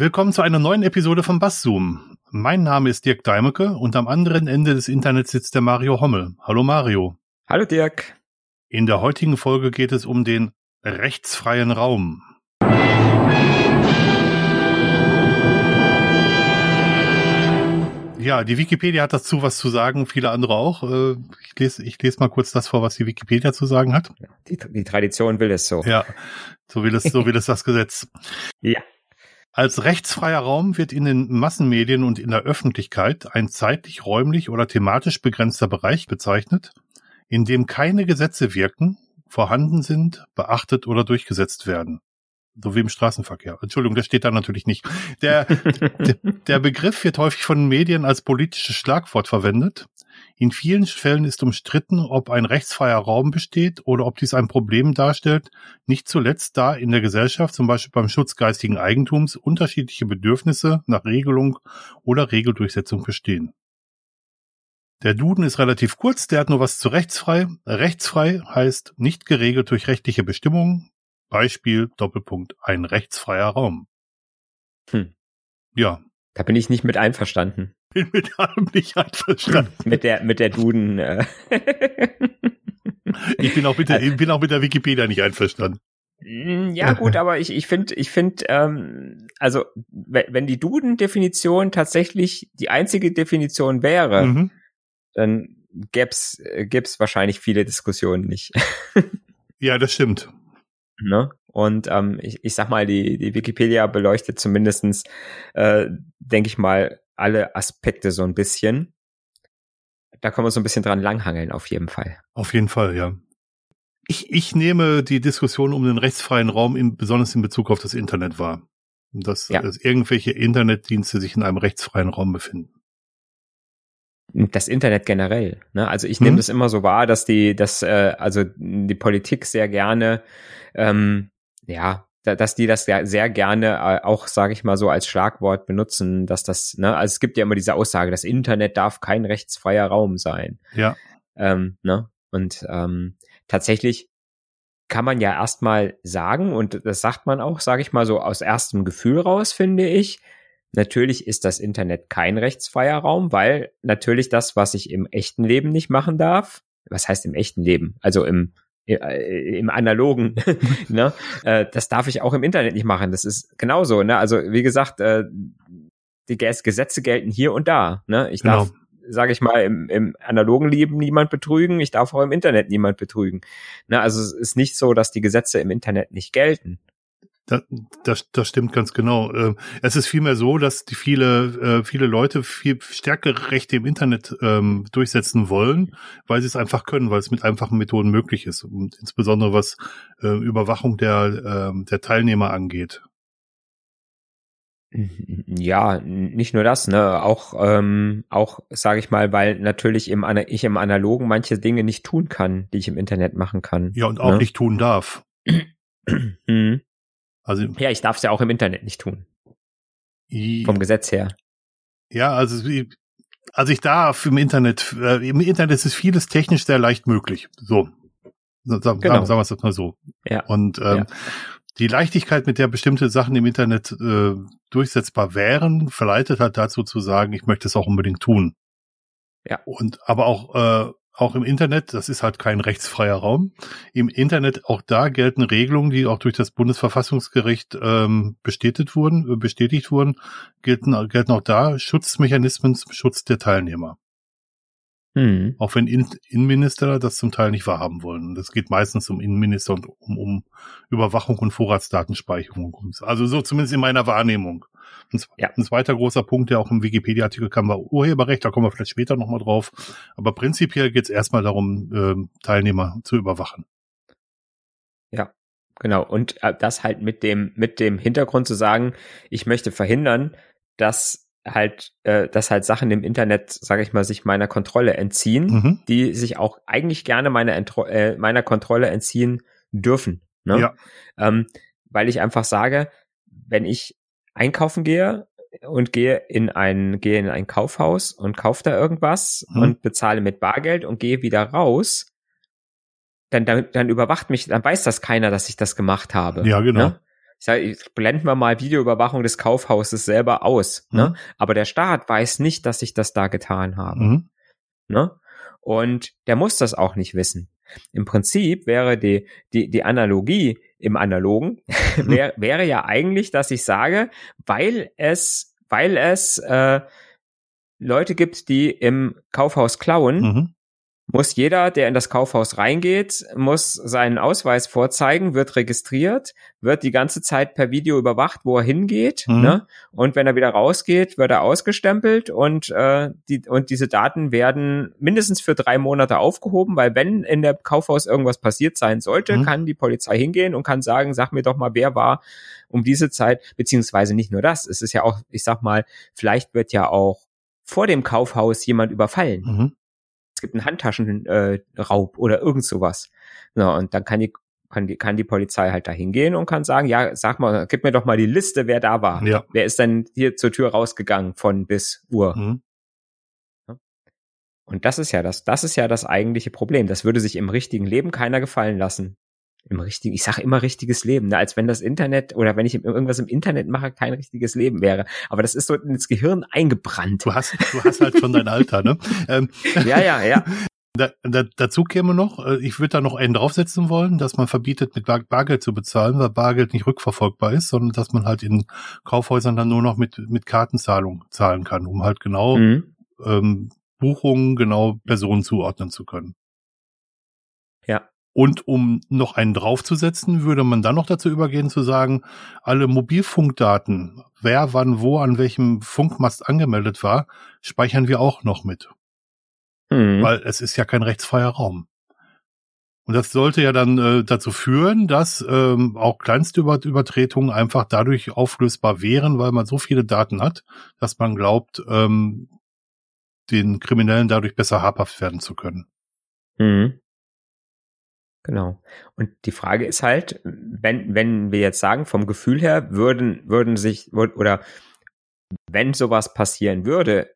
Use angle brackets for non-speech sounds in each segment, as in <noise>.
Willkommen zu einer neuen Episode von Basszoom. Mein Name ist Dirk Deimecke und am anderen Ende des Internets sitzt der Mario Hommel. Hallo Mario. Hallo Dirk. In der heutigen Folge geht es um den rechtsfreien Raum. Ja, die Wikipedia hat dazu was zu sagen, viele andere auch. Äh, ich lese, ich lese mal kurz das vor, was die Wikipedia zu sagen hat. Die, die Tradition will es so. Ja, so will es, so will es das Gesetz. Ja. Als rechtsfreier Raum wird in den Massenmedien und in der Öffentlichkeit ein zeitlich, räumlich oder thematisch begrenzter Bereich bezeichnet, in dem keine Gesetze wirken, vorhanden sind, beachtet oder durchgesetzt werden. So wie im Straßenverkehr. Entschuldigung, das steht da natürlich nicht. Der, <laughs> der Begriff wird häufig von Medien als politisches Schlagwort verwendet. In vielen Fällen ist umstritten, ob ein rechtsfreier Raum besteht oder ob dies ein Problem darstellt, nicht zuletzt da in der Gesellschaft, zum Beispiel beim Schutz geistigen Eigentums, unterschiedliche Bedürfnisse nach Regelung oder Regeldurchsetzung bestehen. Der Duden ist relativ kurz, der hat nur was zu rechtsfrei. Rechtsfrei heißt nicht geregelt durch rechtliche Bestimmungen. Beispiel Doppelpunkt ein rechtsfreier Raum. Hm. Ja. Da bin ich nicht mit einverstanden. Bin mit allem nicht einverstanden. mit der mit der Duden. Äh. ich bin auch mit der, ich bin auch mit der Wikipedia nicht einverstanden. Mm, ja gut, aber ich ich finde ich finde ähm, also wenn die Duden-Definition tatsächlich die einzige Definition wäre, mhm dann gäb's, gäb's wahrscheinlich viele Diskussionen nicht. <laughs> ja, das stimmt. Ne? Und ähm, ich, ich sag mal, die, die Wikipedia beleuchtet zumindestens, äh, denke ich mal, alle Aspekte so ein bisschen. Da können wir so ein bisschen dran langhangeln, auf jeden Fall. Auf jeden Fall, ja. Ich, ich nehme die Diskussion um den rechtsfreien Raum in, besonders in Bezug auf das Internet wahr. Dass, ja. dass irgendwelche Internetdienste sich in einem rechtsfreien Raum befinden das Internet generell. Ne? Also ich nehme mhm. das immer so wahr, dass die, dass äh, also die Politik sehr gerne, ähm, ja, dass die das sehr, sehr gerne äh, auch, sage ich mal so, als Schlagwort benutzen, dass das, ne, also es gibt ja immer diese Aussage, das Internet darf kein rechtsfreier Raum sein. Ja. Ähm, ne? Und ähm, tatsächlich kann man ja erstmal sagen, und das sagt man auch, sage ich mal so, aus erstem Gefühl raus, finde ich, Natürlich ist das Internet kein rechtsfreier Raum, weil natürlich das, was ich im echten Leben nicht machen darf, was heißt im echten Leben? Also im im analogen, <laughs> <laughs> ne? Äh, das darf ich auch im Internet nicht machen. Das ist genauso, ne? Also wie gesagt, äh, die Gesetze gelten hier und da, ne? Ich darf, genau. sage ich mal, im, im analogen Leben niemand betrügen. Ich darf auch im Internet niemand betrügen. Ne? Also es ist nicht so, dass die Gesetze im Internet nicht gelten. Das, das, das stimmt ganz genau. Ähm, es ist vielmehr so, dass die viele, äh, viele Leute viel stärkere Rechte im Internet ähm, durchsetzen wollen, weil sie es einfach können, weil es mit einfachen Methoden möglich ist. Und insbesondere was äh, Überwachung der, äh, der Teilnehmer angeht. Ja, nicht nur das, ne, auch auch auch sage ich mal, weil natürlich im ich im Analogen manche Dinge nicht tun kann, die ich im Internet machen kann. Ja und auch ne? nicht tun darf. <clears throat> mhm. Also ja, ich darf es ja auch im Internet nicht tun. Vom Gesetz her. Ja, also also ich darf im Internet, äh, im Internet ist vieles technisch sehr leicht möglich. So. Sagen, genau. sagen wir es mal so. Ja. Und ähm, ja. die Leichtigkeit, mit der bestimmte Sachen im Internet äh, durchsetzbar wären, verleitet halt dazu zu sagen, ich möchte es auch unbedingt tun. Ja. Und aber auch äh, auch im Internet, das ist halt kein rechtsfreier Raum. Im Internet, auch da gelten Regelungen, die auch durch das Bundesverfassungsgericht ähm, bestätigt wurden, äh, bestätigt wurden, gelten, gelten auch da Schutzmechanismen zum Schutz der Teilnehmer. Hm. Auch wenn Innenminister das zum Teil nicht wahrhaben wollen. Das geht meistens um Innenminister und um, um Überwachung und Vorratsdatenspeicherung. Also so zumindest in meiner Wahrnehmung. Ein, ja. ein zweiter großer Punkt, der auch im Wikipedia-Artikel kam, war Urheberrecht. Da kommen wir vielleicht später nochmal drauf. Aber prinzipiell geht es erstmal darum, äh, Teilnehmer zu überwachen. Ja, genau. Und äh, das halt mit dem, mit dem Hintergrund zu sagen, ich möchte verhindern, dass halt, äh, dass halt Sachen im Internet, sage ich mal, sich meiner Kontrolle entziehen, mhm. die sich auch eigentlich gerne meiner, äh, meiner Kontrolle entziehen dürfen. Ne? Ja. Ähm, weil ich einfach sage, wenn ich einkaufen gehe und gehe in ein, gehe in ein Kaufhaus und kaufe da irgendwas mhm. und bezahle mit Bargeld und gehe wieder raus, dann, dann, dann überwacht mich, dann weiß das keiner, dass ich das gemacht habe. Ja, genau. Ne? ich sage, blenden wir mal Videoüberwachung des Kaufhauses selber aus. Ne? Mhm. Aber der Staat weiß nicht, dass ich das da getan habe. Mhm. Ne? Und der muss das auch nicht wissen. Im Prinzip wäre die, die, die Analogie im Analogen <laughs> wär, wäre ja eigentlich, dass ich sage, weil es, weil es äh, Leute gibt, die im Kaufhaus klauen, Mhm. Muss jeder, der in das Kaufhaus reingeht, muss seinen Ausweis vorzeigen, wird registriert, wird die ganze Zeit per Video überwacht, wo er hingeht, Mhm. ne? Und wenn er wieder rausgeht, wird er ausgestempelt und äh, die und diese Daten werden mindestens für drei Monate aufgehoben, weil wenn in der Kaufhaus irgendwas passiert sein sollte, Mhm. kann die Polizei hingehen und kann sagen, sag mir doch mal, wer war um diese Zeit, beziehungsweise nicht nur das, es ist ja auch, ich sag mal, vielleicht wird ja auch vor dem Kaufhaus jemand überfallen Mhm. Es gibt einen Handtaschenraub äh, oder irgend sowas. Ja, und dann kann die, kann die, kann die Polizei halt da hingehen und kann sagen, ja, sag mal, gib mir doch mal die Liste, wer da war. Ja. Wer ist denn hier zur Tür rausgegangen von bis Uhr? Mhm. Und das ist ja das, das ist ja das eigentliche Problem. Das würde sich im richtigen Leben keiner gefallen lassen. Im richtigen, ich sage immer richtiges Leben, ne? als wenn das Internet oder wenn ich irgendwas im Internet mache, kein richtiges Leben wäre. Aber das ist so ins Gehirn eingebrannt. Du hast, du hast halt schon dein Alter, ne? Ähm, <laughs> Ja, ja, ja. Da, da, dazu käme noch, äh, ich würde da noch einen draufsetzen wollen, dass man verbietet, mit Bar Bargeld zu bezahlen, weil Bargeld nicht rückverfolgbar ist, sondern dass man halt in Kaufhäusern dann nur noch mit, mit Kartenzahlung zahlen kann, um halt genau Mhm. ähm, Buchungen, genau Personen zuordnen zu können. Und um noch einen draufzusetzen, würde man dann noch dazu übergehen zu sagen, alle Mobilfunkdaten, wer wann wo an welchem Funkmast angemeldet war, speichern wir auch noch mit Mhm. weil es ist ja kein rechtsfreier Raum. Und das sollte ja dann äh, dazu führen, dass ähm, auch kleinste Über Übertretungen einfach dadurch auflösbar wären, weil man so viele Daten hat, dass man glaubt, ähm, den Kriminellen dadurch besser habhaft werden zu können. Mhm. Genau. Und die Frage ist halt, wenn, wenn wir jetzt sagen, vom Gefühl her würden, würden sich, oder wenn sowas passieren würde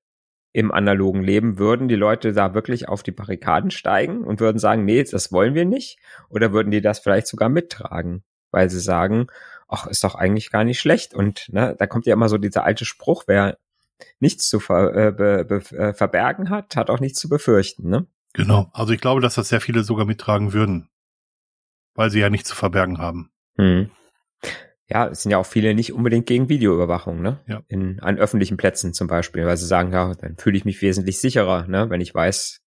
im analogen Leben, würden die Leute da wirklich auf die Barrikaden steigen und würden sagen, nee, das wollen wir nicht? Oder würden die das vielleicht sogar mittragen, weil sie sagen, ach, ist doch eigentlich gar nicht schlecht. Und ne, da kommt ja immer so dieser alte Spruch, wer nichts zu ver, äh, be, be, äh, verbergen hat, hat auch nichts zu befürchten. Ne? Genau. Also ich glaube, dass das sehr viele sogar mittragen würden, weil sie ja nichts zu verbergen haben. Hm. Ja, es sind ja auch viele nicht unbedingt gegen Videoüberwachung, ne? Ja. In, an öffentlichen Plätzen zum Beispiel, weil sie sagen, ja, dann fühle ich mich wesentlich sicherer, ne? Wenn ich weiß,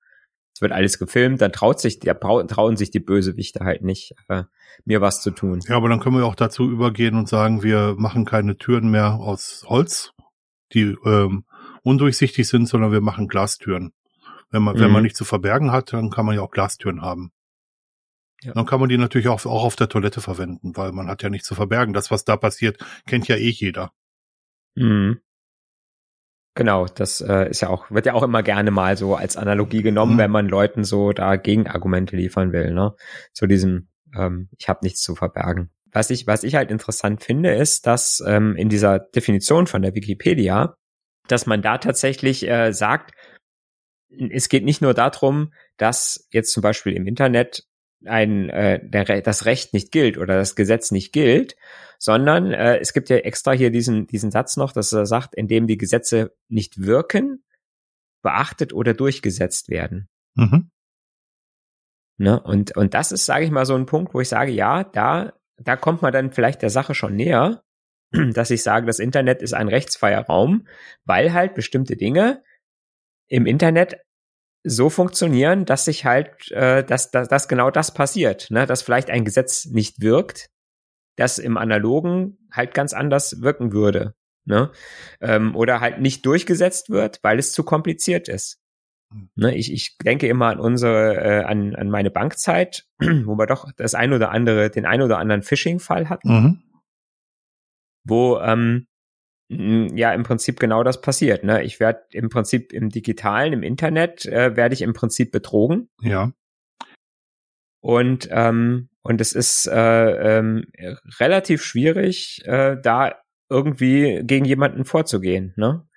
es wird alles gefilmt, dann traut sich, der, trauen sich die Bösewichte halt nicht, äh, mir was zu tun. Ja, aber dann können wir auch dazu übergehen und sagen, wir machen keine Türen mehr aus Holz, die ähm, undurchsichtig sind, sondern wir machen Glastüren. Wenn man, wenn Mhm. man nicht zu verbergen hat, dann kann man ja auch Glastüren haben. Ja. Dann kann man die natürlich auch, auch auf der Toilette verwenden, weil man hat ja nichts zu verbergen. Das, was da passiert, kennt ja eh jeder. Mhm. Genau, das äh, ist ja auch, wird ja auch immer gerne mal so als Analogie genommen, Mhm. wenn man Leuten so da Gegenargumente liefern will, ne? Zu diesem, ähm, ich habe nichts zu verbergen. Was ich, was ich halt interessant finde, ist, dass ähm, in dieser Definition von der Wikipedia, dass man da tatsächlich äh, sagt, es geht nicht nur darum, dass jetzt zum Beispiel im Internet ein äh, der, das Recht nicht gilt oder das Gesetz nicht gilt, sondern äh, es gibt ja extra hier diesen diesen Satz noch, dass er sagt, indem die Gesetze nicht wirken, beachtet oder durchgesetzt werden. Mhm. Ne? Und und das ist, sage ich mal, so ein Punkt, wo ich sage, ja, da da kommt man dann vielleicht der Sache schon näher, <clears throat> dass ich sage, das Internet ist ein rechtsfreier Raum, weil halt bestimmte Dinge im Internet so funktionieren, dass sich halt, äh, dass, dass, dass genau das passiert, ne? dass vielleicht ein Gesetz nicht wirkt, das im Analogen halt ganz anders wirken würde, ne? Ähm, oder halt nicht durchgesetzt wird, weil es zu kompliziert ist. Ne, ich, ich denke immer an unsere, äh, an, an meine Bankzeit, <clears throat> wo wir doch das ein oder andere, den ein oder anderen Phishing-Fall hatten Mhm. wo ähm, ja im Prinzip genau das passiert. Ne? Ich werde im Prinzip im Digitalen, im Internet, äh, werde ich im Prinzip betrogen Ja. und ähm, und es ist äh, ähm, relativ schwierig, äh, da irgendwie gegen jemanden vorzugehen. Ne?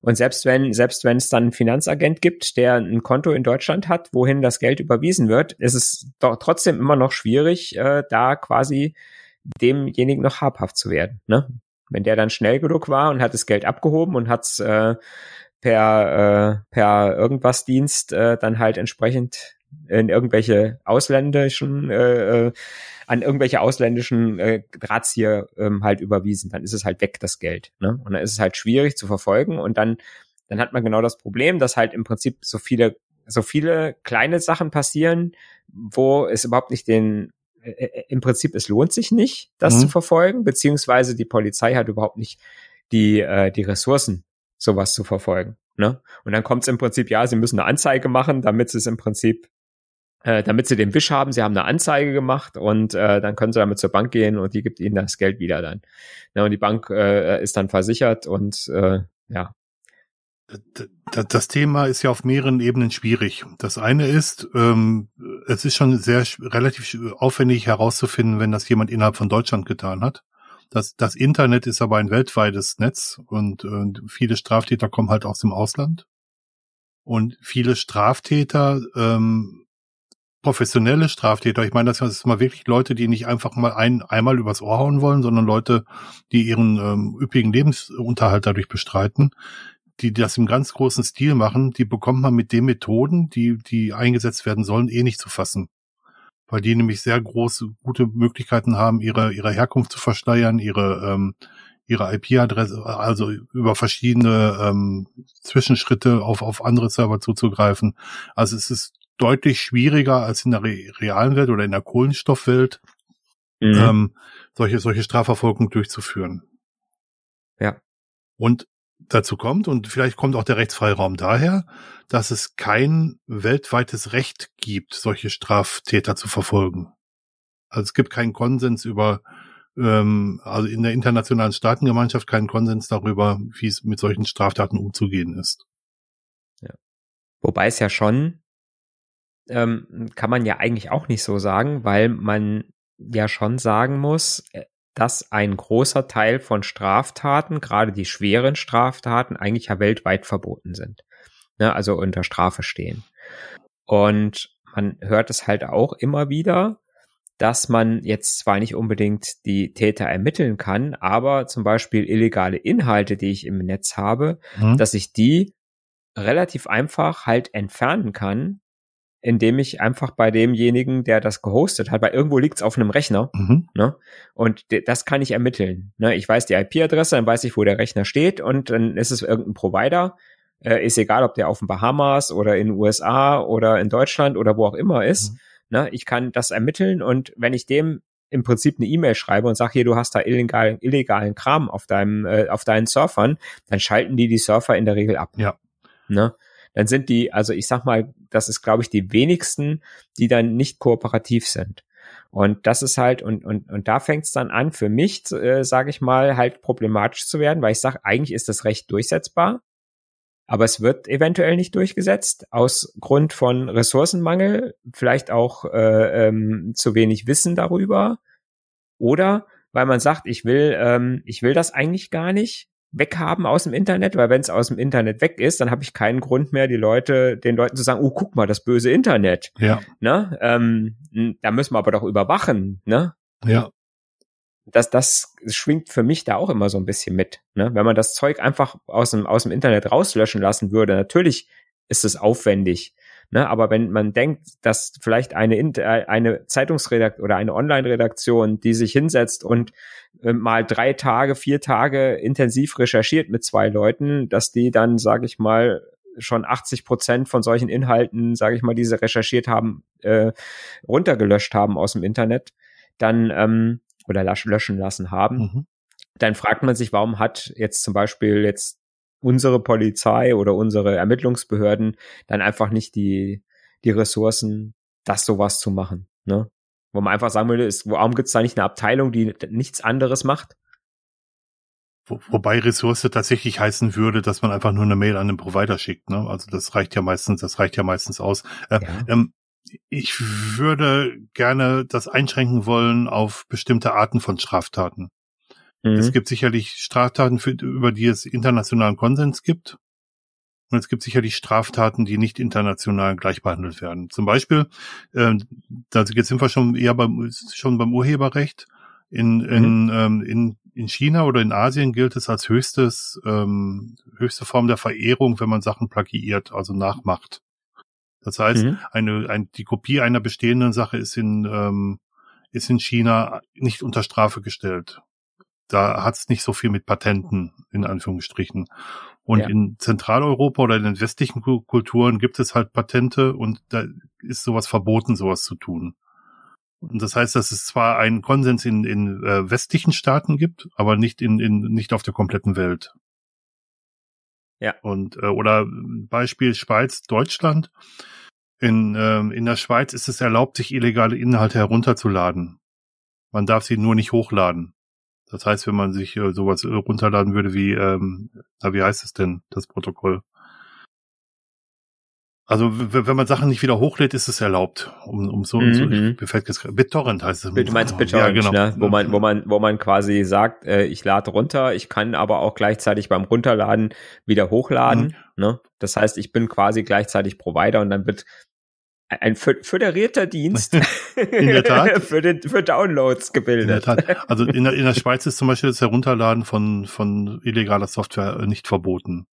Und selbst wenn, selbst wenn es dann einen Finanzagent gibt, der ein Konto in Deutschland hat, wohin das Geld überwiesen wird, ist es doch trotzdem immer noch schwierig, äh, da quasi demjenigen noch habhaft zu werden. Ne? Wenn der dann schnell genug war und hat das Geld abgehoben und hat's äh, per äh, per irgendwas Dienst äh, dann halt entsprechend in irgendwelche ausländischen äh, äh, an irgendwelche ausländischen äh, Drahtzieher ähm, halt überwiesen, dann ist es halt weg das Geld, ne? Und dann ist es halt schwierig zu verfolgen und dann dann hat man genau das Problem, dass halt im Prinzip so viele so viele kleine Sachen passieren, wo es überhaupt nicht den äh, äh im Prinzip es lohnt sich nicht, das mhm. zu verfolgen, beziehungsweise die Polizei hat überhaupt nicht die äh, die Ressourcen, sowas zu verfolgen. Ne? Und dann kommt es im Prinzip, ja, sie müssen eine Anzeige machen, damit sie es im Prinzip äh, damit sie den Wisch haben, sie haben eine Anzeige gemacht und äh, dann können sie damit zur Bank gehen und die gibt ihnen das Geld wieder dann. Ja, und die Bank äh, ist dann versichert und äh, ja. Das Thema ist ja auf mehreren Ebenen schwierig. Das eine ist, ähm, es ist schon sehr relativ aufwendig herauszufinden, wenn das jemand innerhalb von Deutschland getan hat. Das, das Internet ist aber ein weltweites Netz und, und viele Straftäter kommen halt aus dem Ausland. Und viele Straftäter ähm, professionelle Straftäter. Ich meine, das sind mal wirklich Leute, die nicht einfach mal ein, einmal übers Ohr hauen wollen, sondern Leute, die ihren ähm, üppigen Lebensunterhalt dadurch bestreiten, die das im ganz großen Stil machen, die bekommt man mit den Methoden, die, die eingesetzt werden sollen, eh nicht zu fassen. Weil die nämlich sehr große, gute Möglichkeiten haben, ihre, ihre Herkunft zu verschleiern, ihre, ähm, ihre IP-Adresse, also über verschiedene ähm, Zwischenschritte auf, auf andere Server zuzugreifen. Also es ist deutlich schwieriger als in der re realen Welt oder in der Kohlenstoffwelt, mhm. ähm, solche, solche Strafverfolgung durchzuführen. Ja. Und dazu kommt, und vielleicht kommt auch der Rechtsfreiraum daher, dass es kein weltweites Recht gibt, solche Straftäter zu verfolgen. Also es gibt keinen Konsens über, ähm, also in der internationalen Staatengemeinschaft keinen Konsens darüber, wie es mit solchen Straftaten umzugehen ist. Ja. Wobei es ja schon ähm, kann man ja eigentlich auch nicht so sagen, weil man ja schon sagen muss, äh, dass ein großer Teil von Straftaten, gerade die schweren Straftaten, eigentlich ja weltweit verboten sind. Ne, also unter Strafe stehen. Und man hört es halt auch immer wieder, dass man jetzt zwar nicht unbedingt die Täter ermitteln kann, aber zum Beispiel illegale Inhalte, die ich im Netz habe, mhm. dass ich die relativ einfach halt entfernen kann, indem ich einfach bei demjenigen, der das gehostet hat, weil irgendwo liegt es auf einem Rechner, mhm. ne? Und das kann ich ermitteln. Ne? Ich weiß die IP-Adresse, dann weiß ich, wo der Rechner steht und dann ist es irgendein Provider. Äh, ist egal, ob der auf den Bahamas oder in den USA oder in Deutschland oder wo auch immer ist. Mhm. Ne? Ich kann das ermitteln und wenn ich dem im Prinzip eine E-Mail schreibe und sage, hier, du hast da illegalen, illegalen Kram auf deinem, äh, auf deinen Surfern, dann schalten die die Surfer in der Regel ab. Ja. Ne? dann sind die, also ich sag mal, das ist, glaube ich, die wenigsten, die dann nicht kooperativ sind. Und das ist halt, und, und, und da fängt es dann an, für mich, äh, sage ich mal, halt problematisch zu werden, weil ich sage, eigentlich ist das Recht durchsetzbar, aber es wird eventuell nicht durchgesetzt, aus Grund von Ressourcenmangel, vielleicht auch äh, ähm, zu wenig Wissen darüber. Oder weil man sagt, ich will, ähm, ich will das eigentlich gar nicht weghaben aus dem Internet, weil wenn es aus dem Internet weg ist, dann habe ich keinen Grund mehr, die Leute, den Leuten zu sagen, oh, guck mal, das böse Internet. Ja. Ne? Ähm, da müssen wir aber doch überwachen, ne? Ja. Das, das schwingt für mich da auch immer so ein bisschen mit. Ne? Wenn man das Zeug einfach aus dem, aus dem Internet rauslöschen lassen würde, natürlich ist es aufwendig. Ne? Aber wenn man denkt, dass vielleicht eine, eine Zeitungsredaktion oder eine Online-Redaktion, die sich hinsetzt und äh, mal drei Tage, vier Tage intensiv recherchiert mit zwei Leuten, dass die dann, sage ich mal, schon 80 Prozent von solchen Inhalten, sage ich mal, die sie recherchiert haben, äh, runtergelöscht haben aus dem Internet, dann ähm, oder löschen lassen haben. Mhm. Dann fragt man sich, warum hat jetzt zum Beispiel jetzt unsere Polizei oder unsere Ermittlungsbehörden dann einfach nicht die, die Ressourcen, das sowas zu machen. Ne? Wo man einfach sagen würde, ist, warum gibt es da nicht eine Abteilung, die nichts anderes macht? Wo, wobei Ressource tatsächlich heißen würde, dass man einfach nur eine Mail an den Provider schickt. Ne? Also das reicht ja meistens, das reicht ja meistens aus. Äh, ja. ähm, ich würde gerne das einschränken wollen auf bestimmte Arten von Straftaten. Mhm. Es gibt sicherlich Straftaten, für, über die es internationalen Konsens gibt. Und es gibt sicherlich Straftaten, die nicht international gleich behandelt werden. Zum Beispiel, äh, da jetzt sind wir schon eher beim, schon beim Urheberrecht. In, in, mhm. ähm, in, in China oder in Asien gilt es als höchstes, ähm, höchste Form der Verehrung, wenn man Sachen plagiiert, also nachmacht. Das heißt, mhm. eine, ein, die Kopie einer bestehenden Sache ist in, ähm, ist in China nicht unter Strafe gestellt. Da hat es nicht so viel mit Patenten, in Anführungsstrichen. Und ja. in Zentraleuropa oder in den westlichen Kulturen gibt es halt Patente und da ist sowas verboten, sowas zu tun. Und das heißt, dass es zwar einen Konsens in, in äh, westlichen Staaten gibt, aber nicht in, in nicht auf der kompletten Welt. Ja. Und äh, oder Beispiel Schweiz, Deutschland. In, ähm, in der Schweiz ist es erlaubt, sich illegale Inhalte herunterzuladen. Man darf sie nur nicht hochladen. Das heißt, wenn man sich äh, sowas äh, runterladen würde wie, ähm, na, wie heißt es denn, das Protokoll? Also wenn man Sachen nicht wieder hochlädt, ist es erlaubt. Um, um so, mhm. so mir fällt jetzt BitTorrent heißt es. Du meinst BitTorrent, ja, genau. ne? wo man, wo man, wo man quasi sagt, äh, ich lade runter, ich kann aber auch gleichzeitig beim Runterladen wieder hochladen. Mhm. Ne? Das heißt, ich bin quasi gleichzeitig Provider und dann wird ein föderierter Dienst <laughs> in der Tat. <laughs> für, den, für Downloads gebildet. In der Tat. <laughs> Also in der, in der Schweiz ist zum Beispiel das Herunterladen von, von illegaler Software äh, nicht verboten.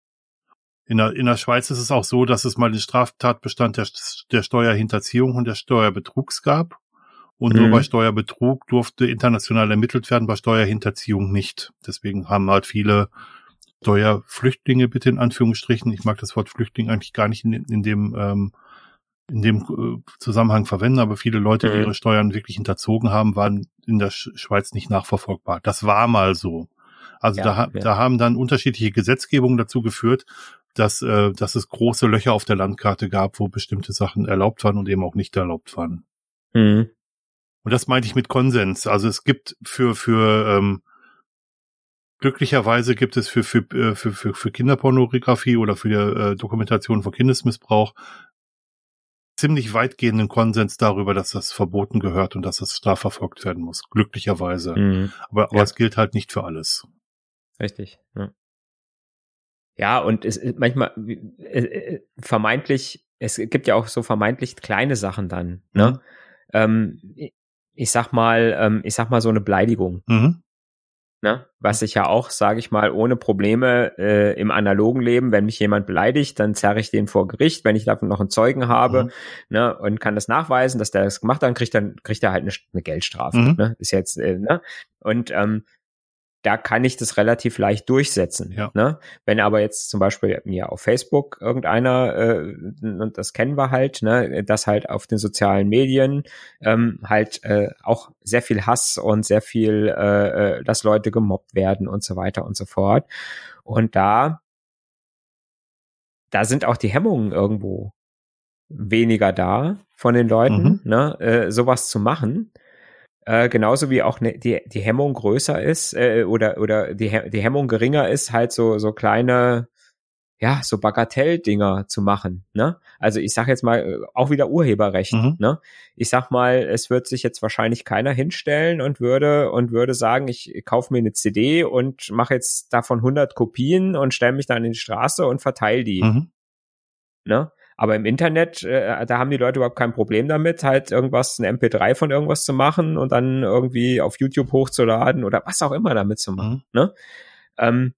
In der, in der Schweiz ist es auch so, dass es mal den Straftatbestand der, der Steuerhinterziehung und der Steuerbetrugs gab. Und mhm. nur bei Steuerbetrug durfte international ermittelt werden, bei Steuerhinterziehung nicht. Deswegen haben halt viele Steuerflüchtlinge, bitte in Anführungsstrichen, ich mag das Wort Flüchtling eigentlich gar nicht in, in dem ähm, in dem äh, Zusammenhang verwenden, aber viele Leute, die mhm. ihre Steuern wirklich hinterzogen haben, waren in der Schweiz nicht nachverfolgbar. Das war mal so. Also ja, da, ja. da haben dann unterschiedliche Gesetzgebungen dazu geführt, dass, äh, dass es große Löcher auf der Landkarte gab, wo bestimmte Sachen erlaubt waren und eben auch nicht erlaubt waren. Mhm. Und das meinte ich mit Konsens. Also es gibt für, für ähm, glücklicherweise gibt es für, für, äh, für, für, für Kinderpornografie oder für die äh, Dokumentation von Kindesmissbrauch ziemlich weitgehenden Konsens darüber, dass das verboten gehört und dass das strafverfolgt werden muss. Glücklicherweise. Mhm. Aber, aber ja. es gilt halt nicht für alles. Richtig. Ja. Ja, und es ist manchmal äh, äh, vermeintlich, es gibt ja auch so vermeintlich kleine Sachen dann, ne? Mhm. Ähm, ich sag mal, ähm, ich sag mal so eine Beleidigung. Mhm. Ne? Was ich ja auch, sage ich mal, ohne Probleme äh, im analogen Leben, wenn mich jemand beleidigt, dann zerre ich den vor Gericht, wenn ich davon noch einen Zeugen habe mhm. ne? und kann das nachweisen, dass der das gemacht hat, dann kriegt, dann kriegt er halt eine, eine Geldstrafe. Mhm. Ne? Ist jetzt, äh, ne? Und ähm, da kann ich das relativ leicht durchsetzen. Ja. Ne? Wenn aber jetzt zum Beispiel mir auf Facebook irgendeiner, äh, und das kennen wir halt, ne, dass halt auf den sozialen Medien ähm, halt äh, auch sehr viel Hass und sehr viel, äh, äh, dass Leute gemobbt werden und so weiter und so fort. Und da, da sind auch die Hemmungen irgendwo weniger da von den Leuten, mhm. ne, äh, sowas zu machen. Äh, genauso wie auch ne, die, die Hemmung größer ist äh, oder, oder die, die Hemmung geringer ist, halt so, so kleine, ja, so Bagatell-Dinger zu machen. Ne? Also ich sag jetzt mal, äh, auch wieder Urheberrecht. Mhm. Ne? Ich sag mal, es wird sich jetzt wahrscheinlich keiner hinstellen und würde und würde sagen, ich kaufe mir eine CD und mache jetzt davon 100 Kopien und stelle mich dann in die Straße und verteile die. Mhm. Ne? Aber im Internet, äh, da haben die Leute überhaupt kein Problem damit, halt irgendwas, ein MP3 von irgendwas zu machen und dann irgendwie auf YouTube hochzuladen oder was auch immer damit zu machen. Mhm. Ne? Ähm,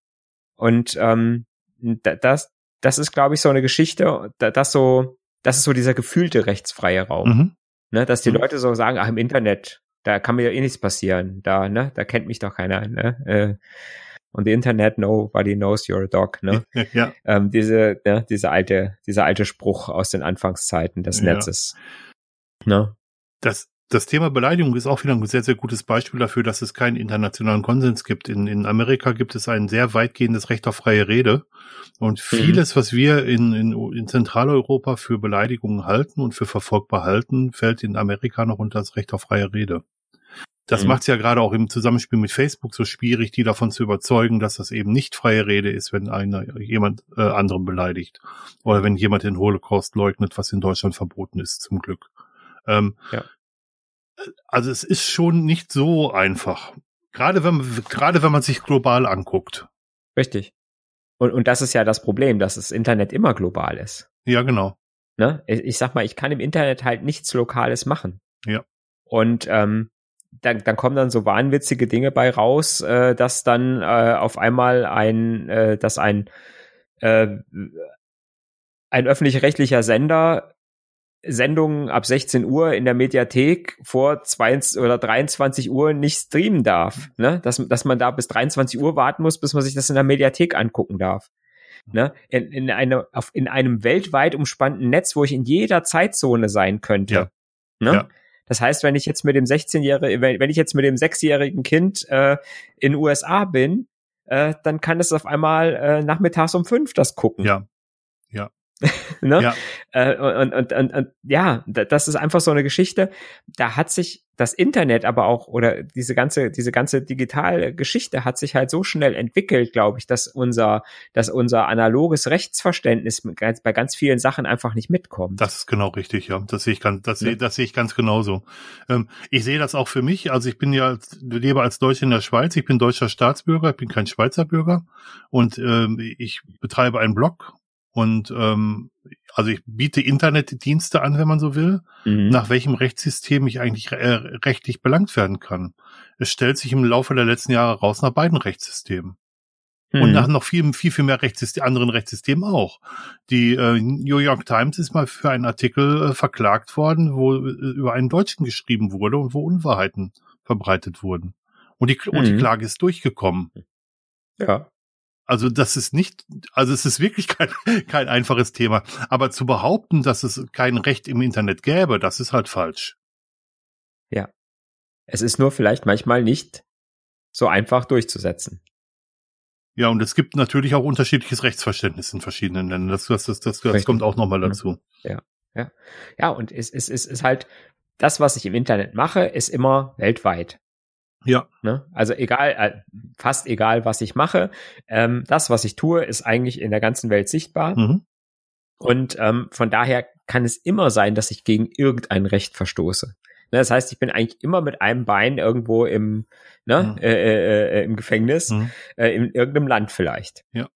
und ähm, das, das ist, glaube ich, so eine Geschichte, das so, das ist so dieser gefühlte rechtsfreie Raum. Mhm. Ne? Dass die mhm. Leute so sagen, ach, im Internet, da kann mir ja eh nichts passieren. Da, ne, da kennt mich doch keiner. Ne? Äh, on the Internet nobody knows you're a dog, ne? <laughs> ja. Ähm, diese, ne, diese alte, dieser alte Spruch aus den Anfangszeiten des Netzes. Ja. Ne? Das, das Thema Beleidigung ist auch wieder ein sehr, sehr gutes Beispiel dafür, dass es keinen internationalen Konsens gibt. In, in Amerika gibt es ein sehr weitgehendes Recht auf freie Rede. Und mhm. vieles, mhm. was wir in, in, in Zentraleuropa für Beleidigungen halten und für verfolgbar halten, fällt in Amerika noch unter das Recht auf freie Rede. Das mhm. macht es ja gerade auch im Zusammenspiel mit Facebook so schwierig, die davon zu überzeugen, dass das eben nicht freie Rede ist, wenn einer jemand äh, anderen beleidigt oder wenn jemand den Holocaust leugnet, was in Deutschland verboten ist, zum Glück. Ähm, ja. Also es ist schon nicht so einfach. Gerade wenn, gerade wenn man sich global anguckt. Richtig. Und, und das ist ja das Problem, dass das Internet immer global ist. Ja, genau. Ne? Ich sag mal, ich kann im Internet halt nichts Lokales machen. Ja. Und ähm, dann, dann kommen dann so wahnwitzige Dinge bei raus, äh, dass dann äh, auf einmal ein, äh, dass ein äh, ein öffentlich-rechtlicher Sender Sendungen ab 16 Uhr in der Mediathek vor 22 oder 23 Uhr nicht streamen darf. Ne? Dass, dass man da bis 23 Uhr warten muss, bis man sich das in der Mediathek angucken darf. Ne? In, in, eine, auf, in einem weltweit umspannten Netz, wo ich in jeder Zeitzone sein könnte. Ja. Ne? Ja. Das heißt, wenn ich jetzt mit dem 16-jährigen, wenn, wenn ich jetzt mit dem 6-jährigen Kind äh, in USA bin, äh, dann kann es auf einmal äh, nachmittags um fünf das gucken. Ja. Ja. <laughs> ne? Ja. Äh, und, und, und, und ja, das ist einfach so eine Geschichte. Da hat sich das Internet aber auch oder diese ganze diese ganze digitale Geschichte hat sich halt so schnell entwickelt, glaube ich, dass unser dass unser analoges Rechtsverständnis bei ganz vielen Sachen einfach nicht mitkommt. Das ist genau richtig, ja. Das sehe ich ganz das, ja. sehe, das sehe ich ganz genauso. Ähm, ich sehe das auch für mich. Also ich bin ja lebe als Deutscher in der Schweiz. Ich bin deutscher Staatsbürger. Ich bin kein Schweizer Bürger und ähm, ich betreibe einen Blog und ähm, also ich biete Internetdienste an, wenn man so will, mhm. nach welchem Rechtssystem ich eigentlich äh, rechtlich belangt werden kann. Es stellt sich im Laufe der letzten Jahre raus nach beiden Rechtssystemen. Mhm. Und nach noch viel, viel, viel mehr Rechtssystem, anderen Rechtssystemen auch. Die äh, New York Times ist mal für einen Artikel äh, verklagt worden, wo äh, über einen Deutschen geschrieben wurde und wo Unwahrheiten verbreitet wurden. Und die, mhm. und die mhm. Klage ist durchgekommen. Ja. Also das ist nicht, also es ist wirklich <laughs> kein, kein einfaches Thema. Aber zu behaupten, dass es kein Recht im Internet gäbe, das ist halt falsch. Ja. Es ist nur vielleicht manchmal nicht so einfach durchzusetzen. Ja, und es gibt natürlich auch unterschiedliches Rechtsverständnis in verschiedenen Ländern. Das, das, das, das, das kommt auch nochmal dazu. Ja, ja. Ja, und es, es, es ist halt, das, was ich im Internet mache, ist immer weltweit. Ja. Ne? Also egal, äh, fast egal, was ich mache, ähm, das, was ich tue, ist eigentlich in der ganzen Welt sichtbar. Mhm. Und ähm, von daher kann es immer sein, dass ich gegen irgendein Recht verstoße. Ne? Das heißt, ich bin eigentlich immer mit einem Bein irgendwo im, ne, mhm. äh, äh, äh, im Gefängnis, mhm. äh, in irgendeinem Land vielleicht. Ja.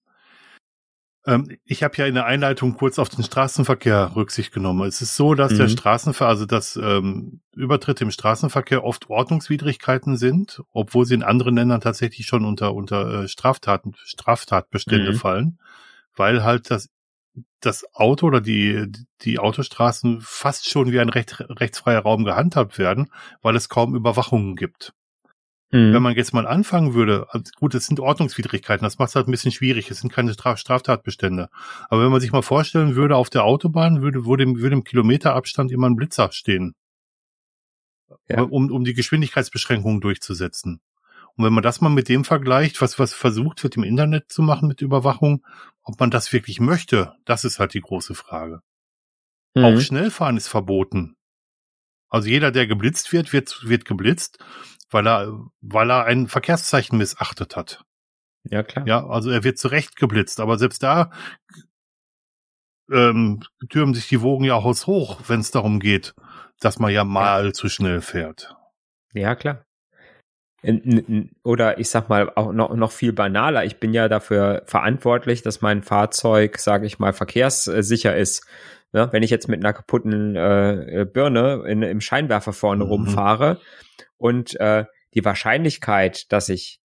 Ähm, ich habe ja in der Einleitung kurz auf den Straßenverkehr Rücksicht genommen. Es ist so, dass mhm. der Straßenverkehr, also dass ähm, Übertritte im Straßenverkehr oft Ordnungswidrigkeiten sind, obwohl sie in anderen Ländern tatsächlich schon unter unter äh, Straftaten Straftatbestände mhm. fallen, weil halt das das Auto oder die die Autostraßen fast schon wie ein recht, rechtsfreier Raum gehandhabt werden, weil es kaum Überwachungen gibt. Mhm. Wenn man jetzt mal anfangen würde, also gut, es sind Ordnungswidrigkeiten, das macht es halt ein bisschen schwierig, es sind keine Straf Straftatbestände. Aber wenn man sich mal vorstellen würde, auf der Autobahn würde, würde, würde im Kilometerabstand immer ein Blitzer stehen. Ja. Um, um die Geschwindigkeitsbeschränkungen durchzusetzen. Und wenn man das mal mit dem vergleicht, was, was versucht wird im Internet zu machen mit Überwachung, ob man das wirklich möchte, das ist halt die große Frage. Mhm. Auch Schnellfahren ist verboten. Also jeder, der geblitzt wird, wird, wird geblitzt weil er, weil er ein Verkehrszeichen missachtet hat. Ja, klar. Ja, also er wird zurecht geblitzt, aber selbst da ähm, türmen sich die Wogen ja haus hoch, wenn es darum geht, dass man ja mal ja. zu schnell fährt. Ja, klar. Oder ich sag mal auch noch, noch viel banaler. Ich bin ja dafür verantwortlich, dass mein Fahrzeug, sage ich mal, verkehrssicher ist. Ja, wenn ich jetzt mit einer kaputten äh, Birne in, im Scheinwerfer vorne mhm. rumfahre und äh, die Wahrscheinlichkeit, dass ich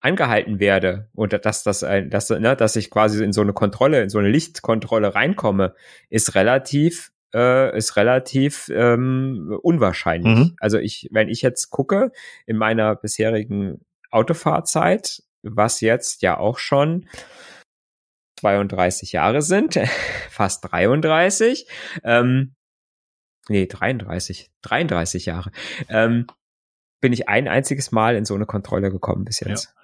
angehalten werde und dass das ein, dass, ne, dass ich quasi in so eine Kontrolle, in so eine Lichtkontrolle reinkomme, ist relativ äh, ist relativ ähm, unwahrscheinlich. Mhm. Also ich, wenn ich jetzt gucke in meiner bisherigen Autofahrzeit, was jetzt ja auch schon 32 Jahre sind, <laughs> fast 33, ähm, nee, 33, 33 Jahre, ähm, bin ich ein einziges Mal in so eine Kontrolle gekommen bis jetzt. Ja.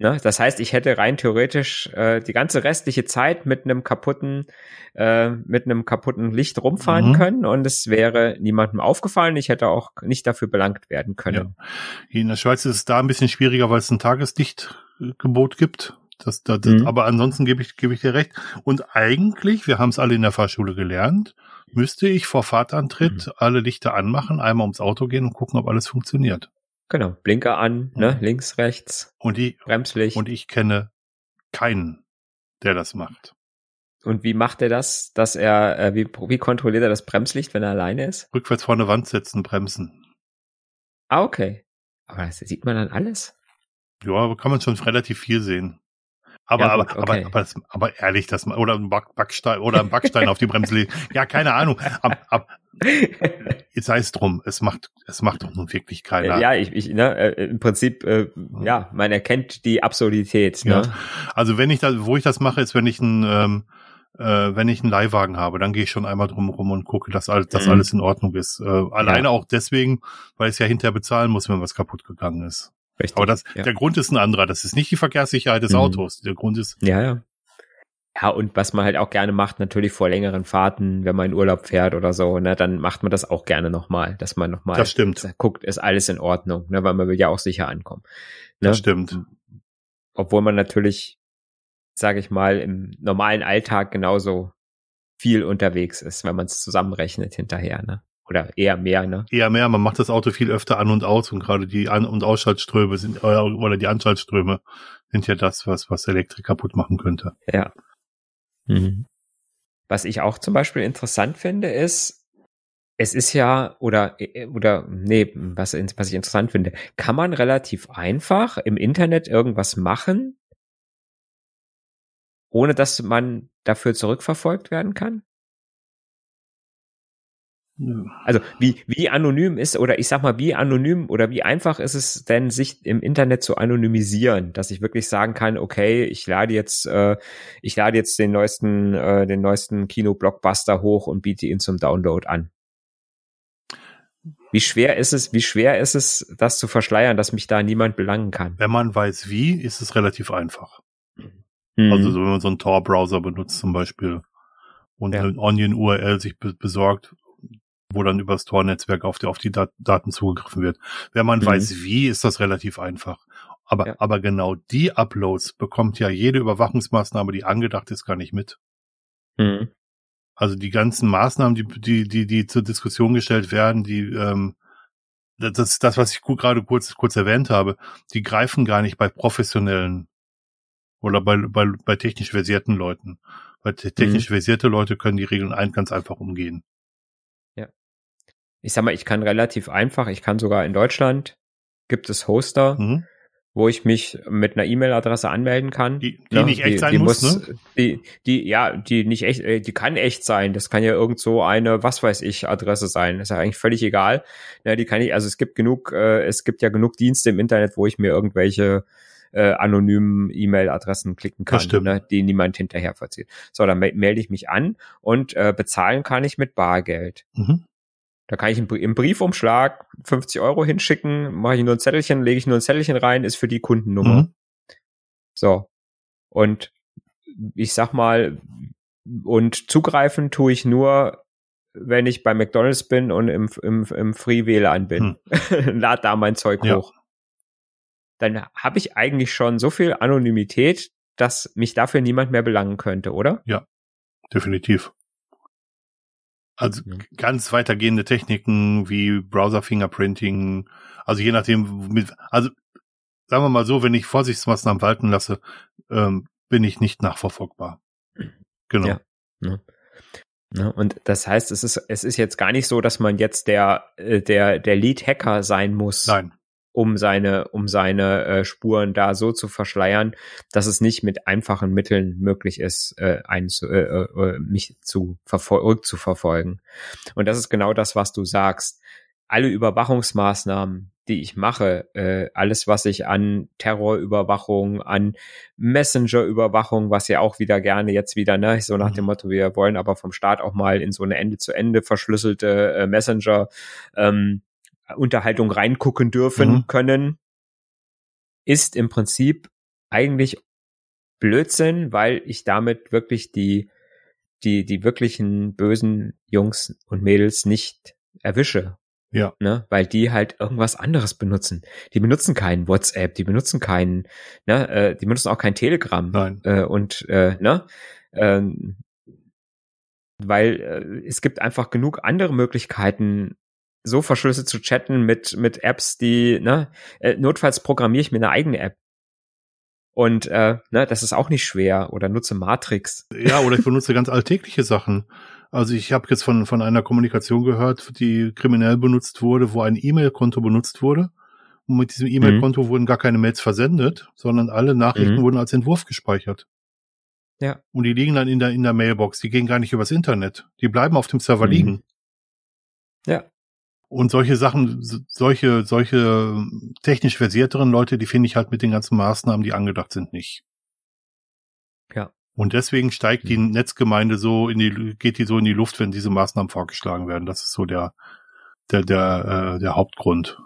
Ne? Das heißt, ich hätte rein theoretisch äh, die ganze restliche Zeit mit einem kaputten, äh, mit einem kaputten Licht rumfahren mhm. können und es wäre niemandem aufgefallen. Ich hätte auch nicht dafür belangt werden können. Ja. In der Schweiz ist es da ein bisschen schwieriger, weil es ein Tageslichtgebot gibt. Das, das, mhm. Aber ansonsten gebe ich, gebe ich dir recht. Und eigentlich, wir haben es alle in der Fahrschule gelernt, müsste ich vor Fahrtantritt mhm. alle Lichter anmachen, einmal ums Auto gehen und gucken, ob alles funktioniert. Genau, Blinker an, ne, mhm. links, rechts. Und ich, Bremslicht. Und ich kenne keinen, der das macht. Und wie macht er das, dass er, äh, wie, wie kontrolliert er das Bremslicht, wenn er alleine ist? Rückwärts vor eine Wand setzen, bremsen. Ah, okay. Aber das sieht man dann alles? Ja, kann man schon relativ viel sehen. Aber, Ja, gut, aber, okay. aber, aber, das, aber ehrlich, das oder ein Back, Backstein oder ein Backstein auf die Bremse legen. Ja, keine Ahnung. Ab, ab, <laughs> sei es drum. Es macht, es macht doch nun wirklich keiner. ja, ich, ich ne, äh, im Prinzip, äh, ja, man erkennt die Absurdität. Ne? Ja. Also wenn ich da, wo ich das mache, ist, wenn ich ein, ähm, äh, wenn ich einen Leihwagen habe, dann gehe ich schon einmal drum rum und gucke, dass, alles, dass Mhm. alles in Ordnung ist. Äh, alleine auch deswegen, weil ich es ja hinterher bezahlen muss, wenn was kaputt gegangen ist. Richtig. Aber das, ja. der Grund ist ein anderer. Das ist nicht die Verkehrssicherheit des Mhm. Autos. Der Grund ist, Ja, ja. Ja, und was man halt auch gerne macht, natürlich vor längeren Fahrten, wenn man in Urlaub fährt oder so, ne, dann macht man das auch gerne nochmal, dass man nochmal das stimmt. guckt, ist alles in Ordnung, ne, weil man will ja auch sicher ankommen. Ne? Das stimmt. Obwohl man natürlich, sage ich mal, im normalen Alltag genauso viel unterwegs ist, wenn man es zusammenrechnet hinterher, ne? Oder eher mehr, ne? Eher mehr, man macht das Auto viel öfter an und aus und gerade die An- und Ausschaltströme sind, äh, oder die Anschaltströme sind ja das, was, was Elektrik kaputt machen könnte. Ja. Mhm. Was ich auch zum Beispiel interessant finde, ist, es ist ja, oder, äh, oder, nee, was, was ich interessant finde, kann man relativ einfach im Internet irgendwas machen, ohne dass man dafür zurückverfolgt werden kann? Also wie, wie anonym ist, oder ich sag mal, wie anonym oder wie einfach ist es denn, sich im Internet zu anonymisieren, dass ich wirklich sagen kann, okay, ich lade jetzt, äh, ich lade jetzt den neuesten, äh, den neuesten Kino-Blockbuster hoch und biete ihn zum Download an. Wie schwer ist es, wie schwer ist es, das zu verschleiern, dass mich da niemand belangen kann? Wenn man weiß wie, ist es relativ einfach. Mhm. Also so, wenn man so einen Tor-Browser benutzt zum Beispiel und Ja. eine Onion-URL sich be besorgt, wo dann übers Tor-Netzwerk auf die, auf die Dat Daten zugegriffen wird. Wenn man Mhm. weiß wie, ist das relativ einfach. Aber, Ja. aber genau die Uploads bekommt ja jede Überwachungsmaßnahme, die angedacht ist, gar nicht mit. Mhm. Also die ganzen Maßnahmen, die, die, die, die zur Diskussion gestellt werden, die, ähm, das, das, was ich gerade kurz, kurz erwähnt habe, die greifen gar nicht bei professionellen oder bei, bei, bei technisch versierten Leuten. Weil te- technisch versierte Leute können die Regeln ein, ganz einfach umgehen. Ich sag mal, ich kann relativ einfach, ich kann sogar in Deutschland, gibt es Hoster, Mhm. wo ich mich mit einer E-Mail-Adresse anmelden kann. Die, die Ne, nicht echt sein muss, ne? Die, die, ja, die nicht echt, äh, die kann echt sein. Das kann ja irgend so eine, was weiß ich, Adresse sein. ist ja eigentlich völlig egal. Ja, die kann ich, also es gibt genug, äh, es gibt ja genug Dienste im Internet, wo ich mir irgendwelche äh, anonymen E-Mail-Adressen klicken kann, Das ne, die niemand hinterher verzieht. So, dann mel- melde ich mich an und äh, bezahlen kann ich mit Bargeld. Mhm. Da kann ich im Brie- im Briefumschlag 50 Euro hinschicken, mache ich nur ein Zettelchen, lege ich nur ein Zettelchen rein, ist für die Kundennummer. Mhm. So. Und ich sag mal, und zugreifen tue ich nur, wenn ich bei McDonalds bin und im, im, im Free WLAN bin. <laughs> Lad da mein Zeug Hm. Ja. hoch. Dann habe ich eigentlich schon so viel Anonymität, dass mich dafür niemand mehr belangen könnte, oder? Definitiv. Also Mhm. ganz weitergehende Techniken wie Browser Fingerprinting, also je nachdem, mit, also sagen wir mal so, wenn ich Vorsichtsmaßnahmen walten lasse, ähm, bin ich nicht nachverfolgbar. Genau. Ja. Ne? Und das heißt, es ist, es ist jetzt gar nicht so, dass man jetzt der, äh, der, der Lead-Hacker sein muss, Nein. Um seine, um seine äh, Spuren da so zu verschleiern, dass es nicht mit einfachen Mitteln möglich ist, äh, einen zu, äh, äh, mich zu verfol zu verfolgen. Und das ist genau das, was du sagst. Alle Überwachungsmaßnahmen, die ich mache, äh, alles, was ich an Terrorüberwachung, an Messenger-Überwachung, was ja auch wieder gerne jetzt wieder, ne, so nach dem Mhm. Motto, wir wollen aber vom Staat auch mal in so eine Ende-zu-Ende verschlüsselte äh, Messenger ähm, Unterhaltung reingucken dürfen Mhm. können, ist im Prinzip eigentlich Blödsinn, weil ich damit wirklich die, die, die wirklichen bösen Jungs und Mädels nicht erwische. Ja. Ne? Weil die halt irgendwas anderes benutzen. Die benutzen keinen WhatsApp, die benutzen keinen, ne, äh, die benutzen auch kein Telegram. Nein. Äh, und äh, ne, ähm, weil äh, es gibt einfach genug andere Möglichkeiten, so verschlüsselt zu chatten mit mit Apps, die ne, äh, notfalls programmiere ich mir eine eigene App. Und äh, ne, das ist auch nicht schwer oder nutze Matrix. Ja, oder ich benutze ganz alltägliche Sachen. Also ich habe jetzt von, von einer Kommunikation gehört, die kriminell benutzt wurde, wo ein E-Mail-Konto benutzt wurde. Und mit diesem E-Mail-Konto mhm. wurden gar keine Mails versendet, sondern alle Nachrichten mhm. wurden als Entwurf gespeichert. Ja. Und die liegen dann in der, in der Mailbox. Die gehen gar nicht übers Internet. Die bleiben auf dem Server mhm. liegen. Ja. Und solche Sachen, solche, solche technisch versierteren Leute, die finde ich halt mit den ganzen Maßnahmen, die angedacht sind, nicht. Ja. Und deswegen steigt die mhm. Netzgemeinde so in die, geht die so in die Luft, wenn diese Maßnahmen vorgeschlagen werden. Das ist so der, der, der, äh, der Hauptgrund.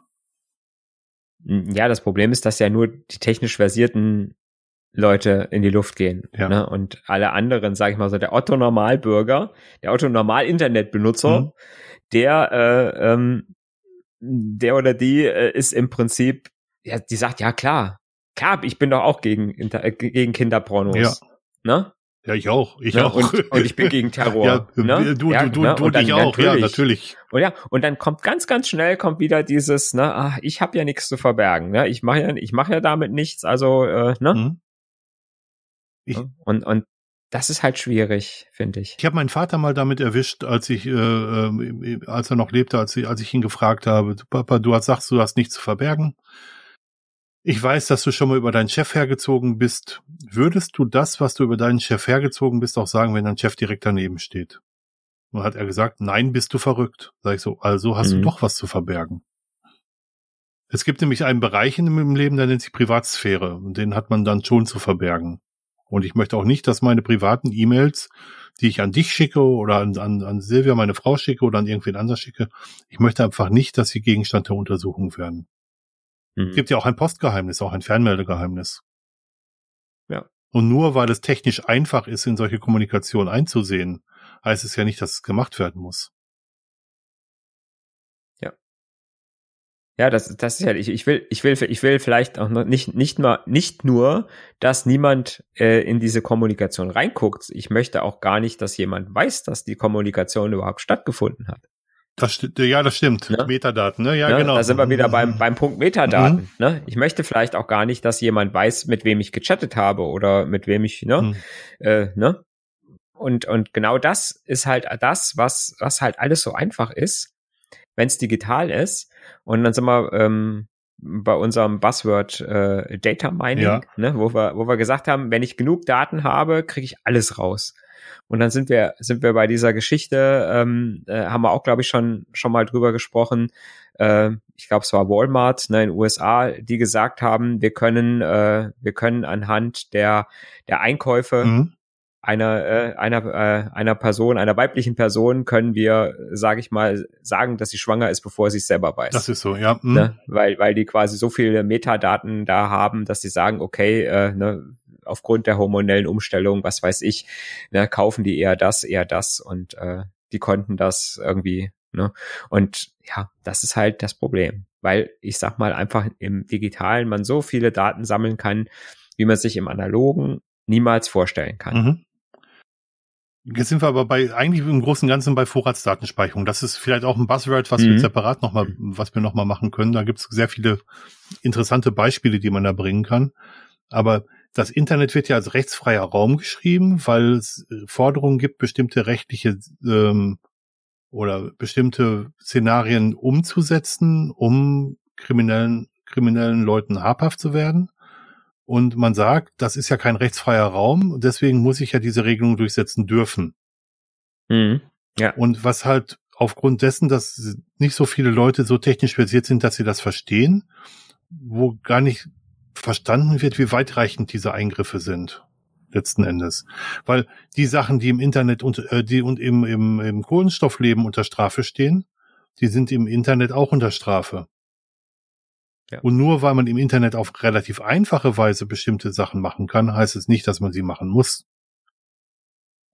Ja, das Problem ist, dass ja nur die technisch versierten Leute in die Luft gehen. Ja. Ne? Und alle anderen, sage ich mal so, der Otto Normalbürger, der Otto Normal Internetbenutzer, mhm. der äh, ähm, der oder die äh, ist im Prinzip, ja, die sagt, ja klar, klar, ich bin doch auch gegen, äh, gegen Kinderpornos. Ja. Ne? Ja, ich auch. Ich ne? auch. Und, und, ich bin gegen Terror. <laughs> ja, ne? Du, ja, du, ne? du, du dich auch. Ja, natürlich. Und ja, und dann kommt ganz, ganz schnell kommt wieder dieses, ne, ach, ich habe ja nichts zu verbergen. Ne? Ich mache ja, ich mache ja damit nichts. Also, äh, ne? Mhm. Ich, und, und das ist halt schwierig, finde ich. Ich habe meinen Vater mal damit erwischt, als ich, äh, äh, als er noch lebte, als ich, als ich ihn gefragt habe, Papa, du hast sagst, du hast nichts zu verbergen. Ich weiß, dass du schon mal über deinen Chef hergezogen bist. Würdest du das, was du über deinen Chef hergezogen bist, auch sagen, wenn dein Chef direkt daneben steht? Und hat er gesagt, nein, bist du verrückt. Sag ich so, also hast mhm. du doch was zu verbergen. Es gibt nämlich einen Bereich in dem Leben, der nennt sich Privatsphäre. Und den hat man dann schon zu verbergen. Und ich möchte auch nicht, dass meine privaten E-Mails, die ich an dich schicke oder an, an, an Silvia, meine Frau schicke oder an irgendwen anders schicke, ich möchte einfach nicht, dass sie Gegenstand der Untersuchung werden. Mhm. Es gibt ja auch ein Postgeheimnis, auch ein Fernmeldegeheimnis. Ja. Und nur weil es technisch einfach ist, in solche Kommunikation einzusehen, heißt es ja nicht, dass es gemacht werden muss. Ja, das, das ist ja, ich, ich will, ich will, ich will vielleicht auch noch nicht, nicht mal, nicht nur, dass niemand äh, in diese Kommunikation reinguckt. Ich möchte auch gar nicht, dass jemand weiß, dass die Kommunikation überhaupt stattgefunden hat. Das stimmt, ja, das stimmt. Ne? Metadaten, ne? Ja, ne? genau. Da sind wir wieder beim, beim Punkt Metadaten. Mhm. Ne? Ich möchte vielleicht auch gar nicht, dass jemand weiß, mit wem ich gechattet habe oder mit wem ich, ne? Mhm. Äh, ne? Und, und genau das ist halt das, was, was halt alles so einfach ist, wenn es digital ist und dann sind wir ähm, bei unserem Buzzword äh, Data Mining, ja. ne, wo wir, wo wir gesagt haben, wenn ich genug Daten habe, kriege ich alles raus. Und dann sind wir, sind wir bei dieser Geschichte, ähm, äh, haben wir auch, glaube ich, schon, schon mal drüber gesprochen. Äh, ich glaube, es war Walmart ne, in den USA, die gesagt haben, wir können, äh, wir können anhand der, der Einkäufe mhm einer äh, einer äh, einer Person, einer weiblichen Person können wir, sage ich mal, sagen, dass sie schwanger ist, bevor sie es selber weiß. Das ist so, ja. Mhm. Ne? Weil weil die quasi so viele Metadaten da haben, dass sie sagen, okay, äh, ne, aufgrund der hormonellen Umstellung, was weiß ich, ne, kaufen die eher das, eher das und äh, die konnten das irgendwie. Ne? Und ja, das ist halt das Problem, weil ich sag mal einfach im Digitalen man so viele Daten sammeln kann, wie man sich im Analogen niemals vorstellen kann. Mhm. Jetzt sind wir aber bei, eigentlich im Großen und Ganzen bei Vorratsdatenspeicherung. Das ist vielleicht auch ein Buzzword, was mhm. wir separat nochmal, was wir nochmal machen können. Da gibt es sehr viele interessante Beispiele, die man da bringen kann. Aber das Internet wird ja als rechtsfreier Raum geschrieben, weil es äh, Forderungen gibt, bestimmte rechtliche ähm, oder bestimmte Szenarien umzusetzen, um kriminellen, kriminellen Leuten habhaft zu werden. Und man sagt, das ist ja kein rechtsfreier Raum, deswegen muss ich ja diese Regelung durchsetzen dürfen. Mhm. Ja. Und was halt aufgrund dessen, dass nicht so viele Leute so technisch versiert sind, dass sie das verstehen, wo gar nicht verstanden wird, wie weitreichend diese Eingriffe sind letzten Endes. Weil die Sachen, die im Internet und äh, die und im, im, im Kohlenstoffleben unter Strafe stehen, die sind im Internet auch unter Strafe. Ja. Und nur weil man im Internet auf relativ einfache Weise bestimmte Sachen machen kann, heißt es nicht, dass man sie machen muss.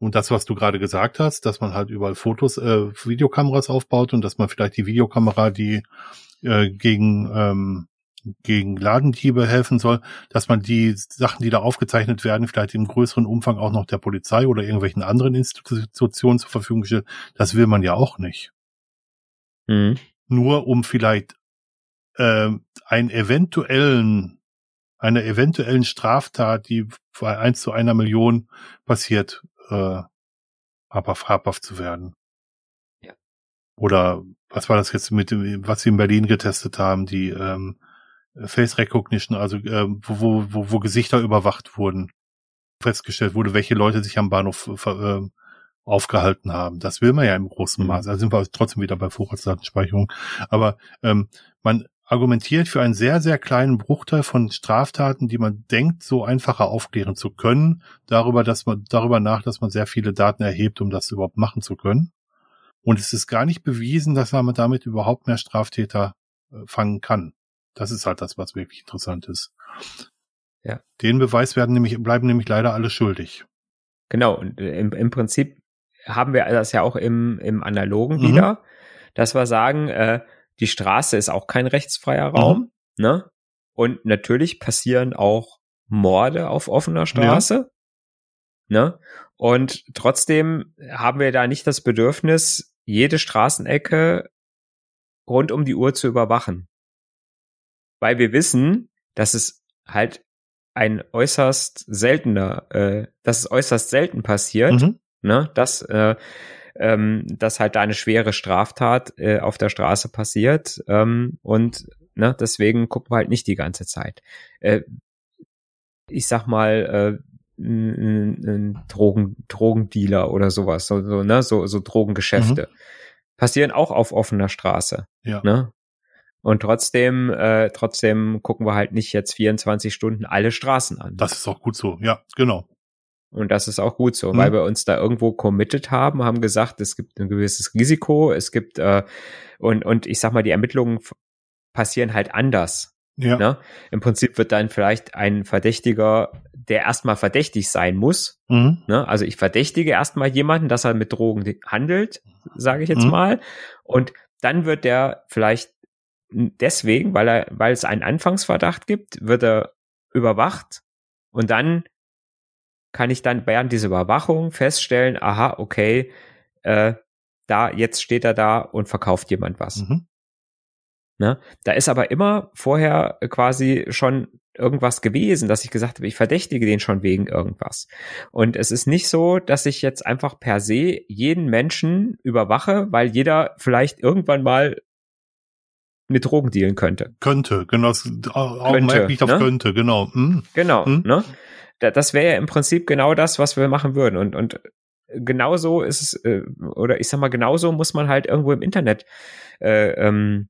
Und das, was du gerade gesagt hast, dass man halt überall Fotos, äh, Videokameras aufbaut und dass man vielleicht die Videokamera, die äh, gegen ähm, gegen Ladendiebe helfen soll, dass man die Sachen, die da aufgezeichnet werden, vielleicht im größeren Umfang auch noch der Polizei oder irgendwelchen anderen Institutionen zur Verfügung stellt, das will man ja auch nicht. Mhm. Nur um vielleicht äh, einen eventuellen, einer eventuellen Straftat, die bei eins zu einer Million passiert, äh, habhaft, habhaft zu werden. Ja. Oder was war das jetzt mit dem, was sie in Berlin getestet haben, die ähm, Face Recognition, also äh, wo, wo, wo Gesichter überwacht wurden, festgestellt wurde, welche Leute sich am Bahnhof äh, aufgehalten haben. Das will man ja im großen Mhm. Maß. Also sind wir trotzdem wieder bei Vorratsdatenspeicherung. Aber ähm, man argumentiert für einen sehr, sehr kleinen Bruchteil von Straftaten, die man denkt, so einfacher aufklären zu können, darüber, dass man, darüber nach, dass man sehr viele Daten erhebt, um das überhaupt machen zu können. Und es ist gar nicht bewiesen, dass man damit überhaupt mehr Straftäter äh, fangen kann. Das ist halt das, was wirklich interessant ist. Ja. Den Beweis werden nämlich, bleiben nämlich leider alle schuldig. Genau, und äh, im, im Prinzip haben wir das ja auch im, im Analogen Mhm. wieder, dass wir sagen, äh, die Straße ist auch kein rechtsfreier Mhm. Raum, ne? Und natürlich passieren auch Morde auf offener Straße, ne? Und trotzdem haben wir da nicht das Bedürfnis, jede Straßenecke rund um die Uhr zu überwachen. Weil wir wissen, dass es halt ein äußerst seltener, äh, dass es äußerst selten passiert, Mhm. ne, dass, äh, ähm, dass halt da eine schwere Straftat äh, auf der Straße passiert ähm, und ne, deswegen gucken wir halt nicht die ganze Zeit. Äh, ich sag mal, äh, ein, ein Drogen, Drogendealer oder sowas, so, so, ne, so, so Drogengeschäfte. Passieren auch auf offener Straße. Ja. Ne? Und trotzdem, äh, trotzdem gucken wir halt nicht jetzt 24 Stunden alle Straßen an. Das ist auch gut so. Ja, genau. Und das ist auch gut so, Mhm. weil wir uns da irgendwo committed haben, haben gesagt, es gibt ein gewisses Risiko, es gibt äh, und und ich sag mal, die Ermittlungen passieren halt anders. Ja. Ne? Im Prinzip wird dann vielleicht ein Verdächtiger, der erstmal verdächtig sein muss. Mhm. Ne? Also ich verdächtige erstmal jemanden, dass er mit Drogen handelt, sage ich jetzt Mhm. mal. Und dann wird der vielleicht deswegen, weil er, weil es einen Anfangsverdacht gibt, wird er überwacht und dann kann ich dann während dieser Überwachung feststellen, aha, okay, äh, da, jetzt steht er da und verkauft jemand was. Mhm. Ne? Da ist aber immer vorher quasi schon irgendwas gewesen, dass ich gesagt habe, ich verdächtige den schon wegen irgendwas. Und es ist nicht so, dass ich jetzt einfach per se jeden Menschen überwache, weil jeder vielleicht irgendwann mal mit Drogen dealen könnte. Könnte, genau. Augenmerk Könnte, auf ne? könnte, genau. Mhm. Genau, Hm. ne? Da- Das wäre ja im Prinzip genau das, was wir machen würden. Und, und genauso ist es, äh, oder ich sag mal, genauso muss man halt irgendwo im Internet äh, ähm,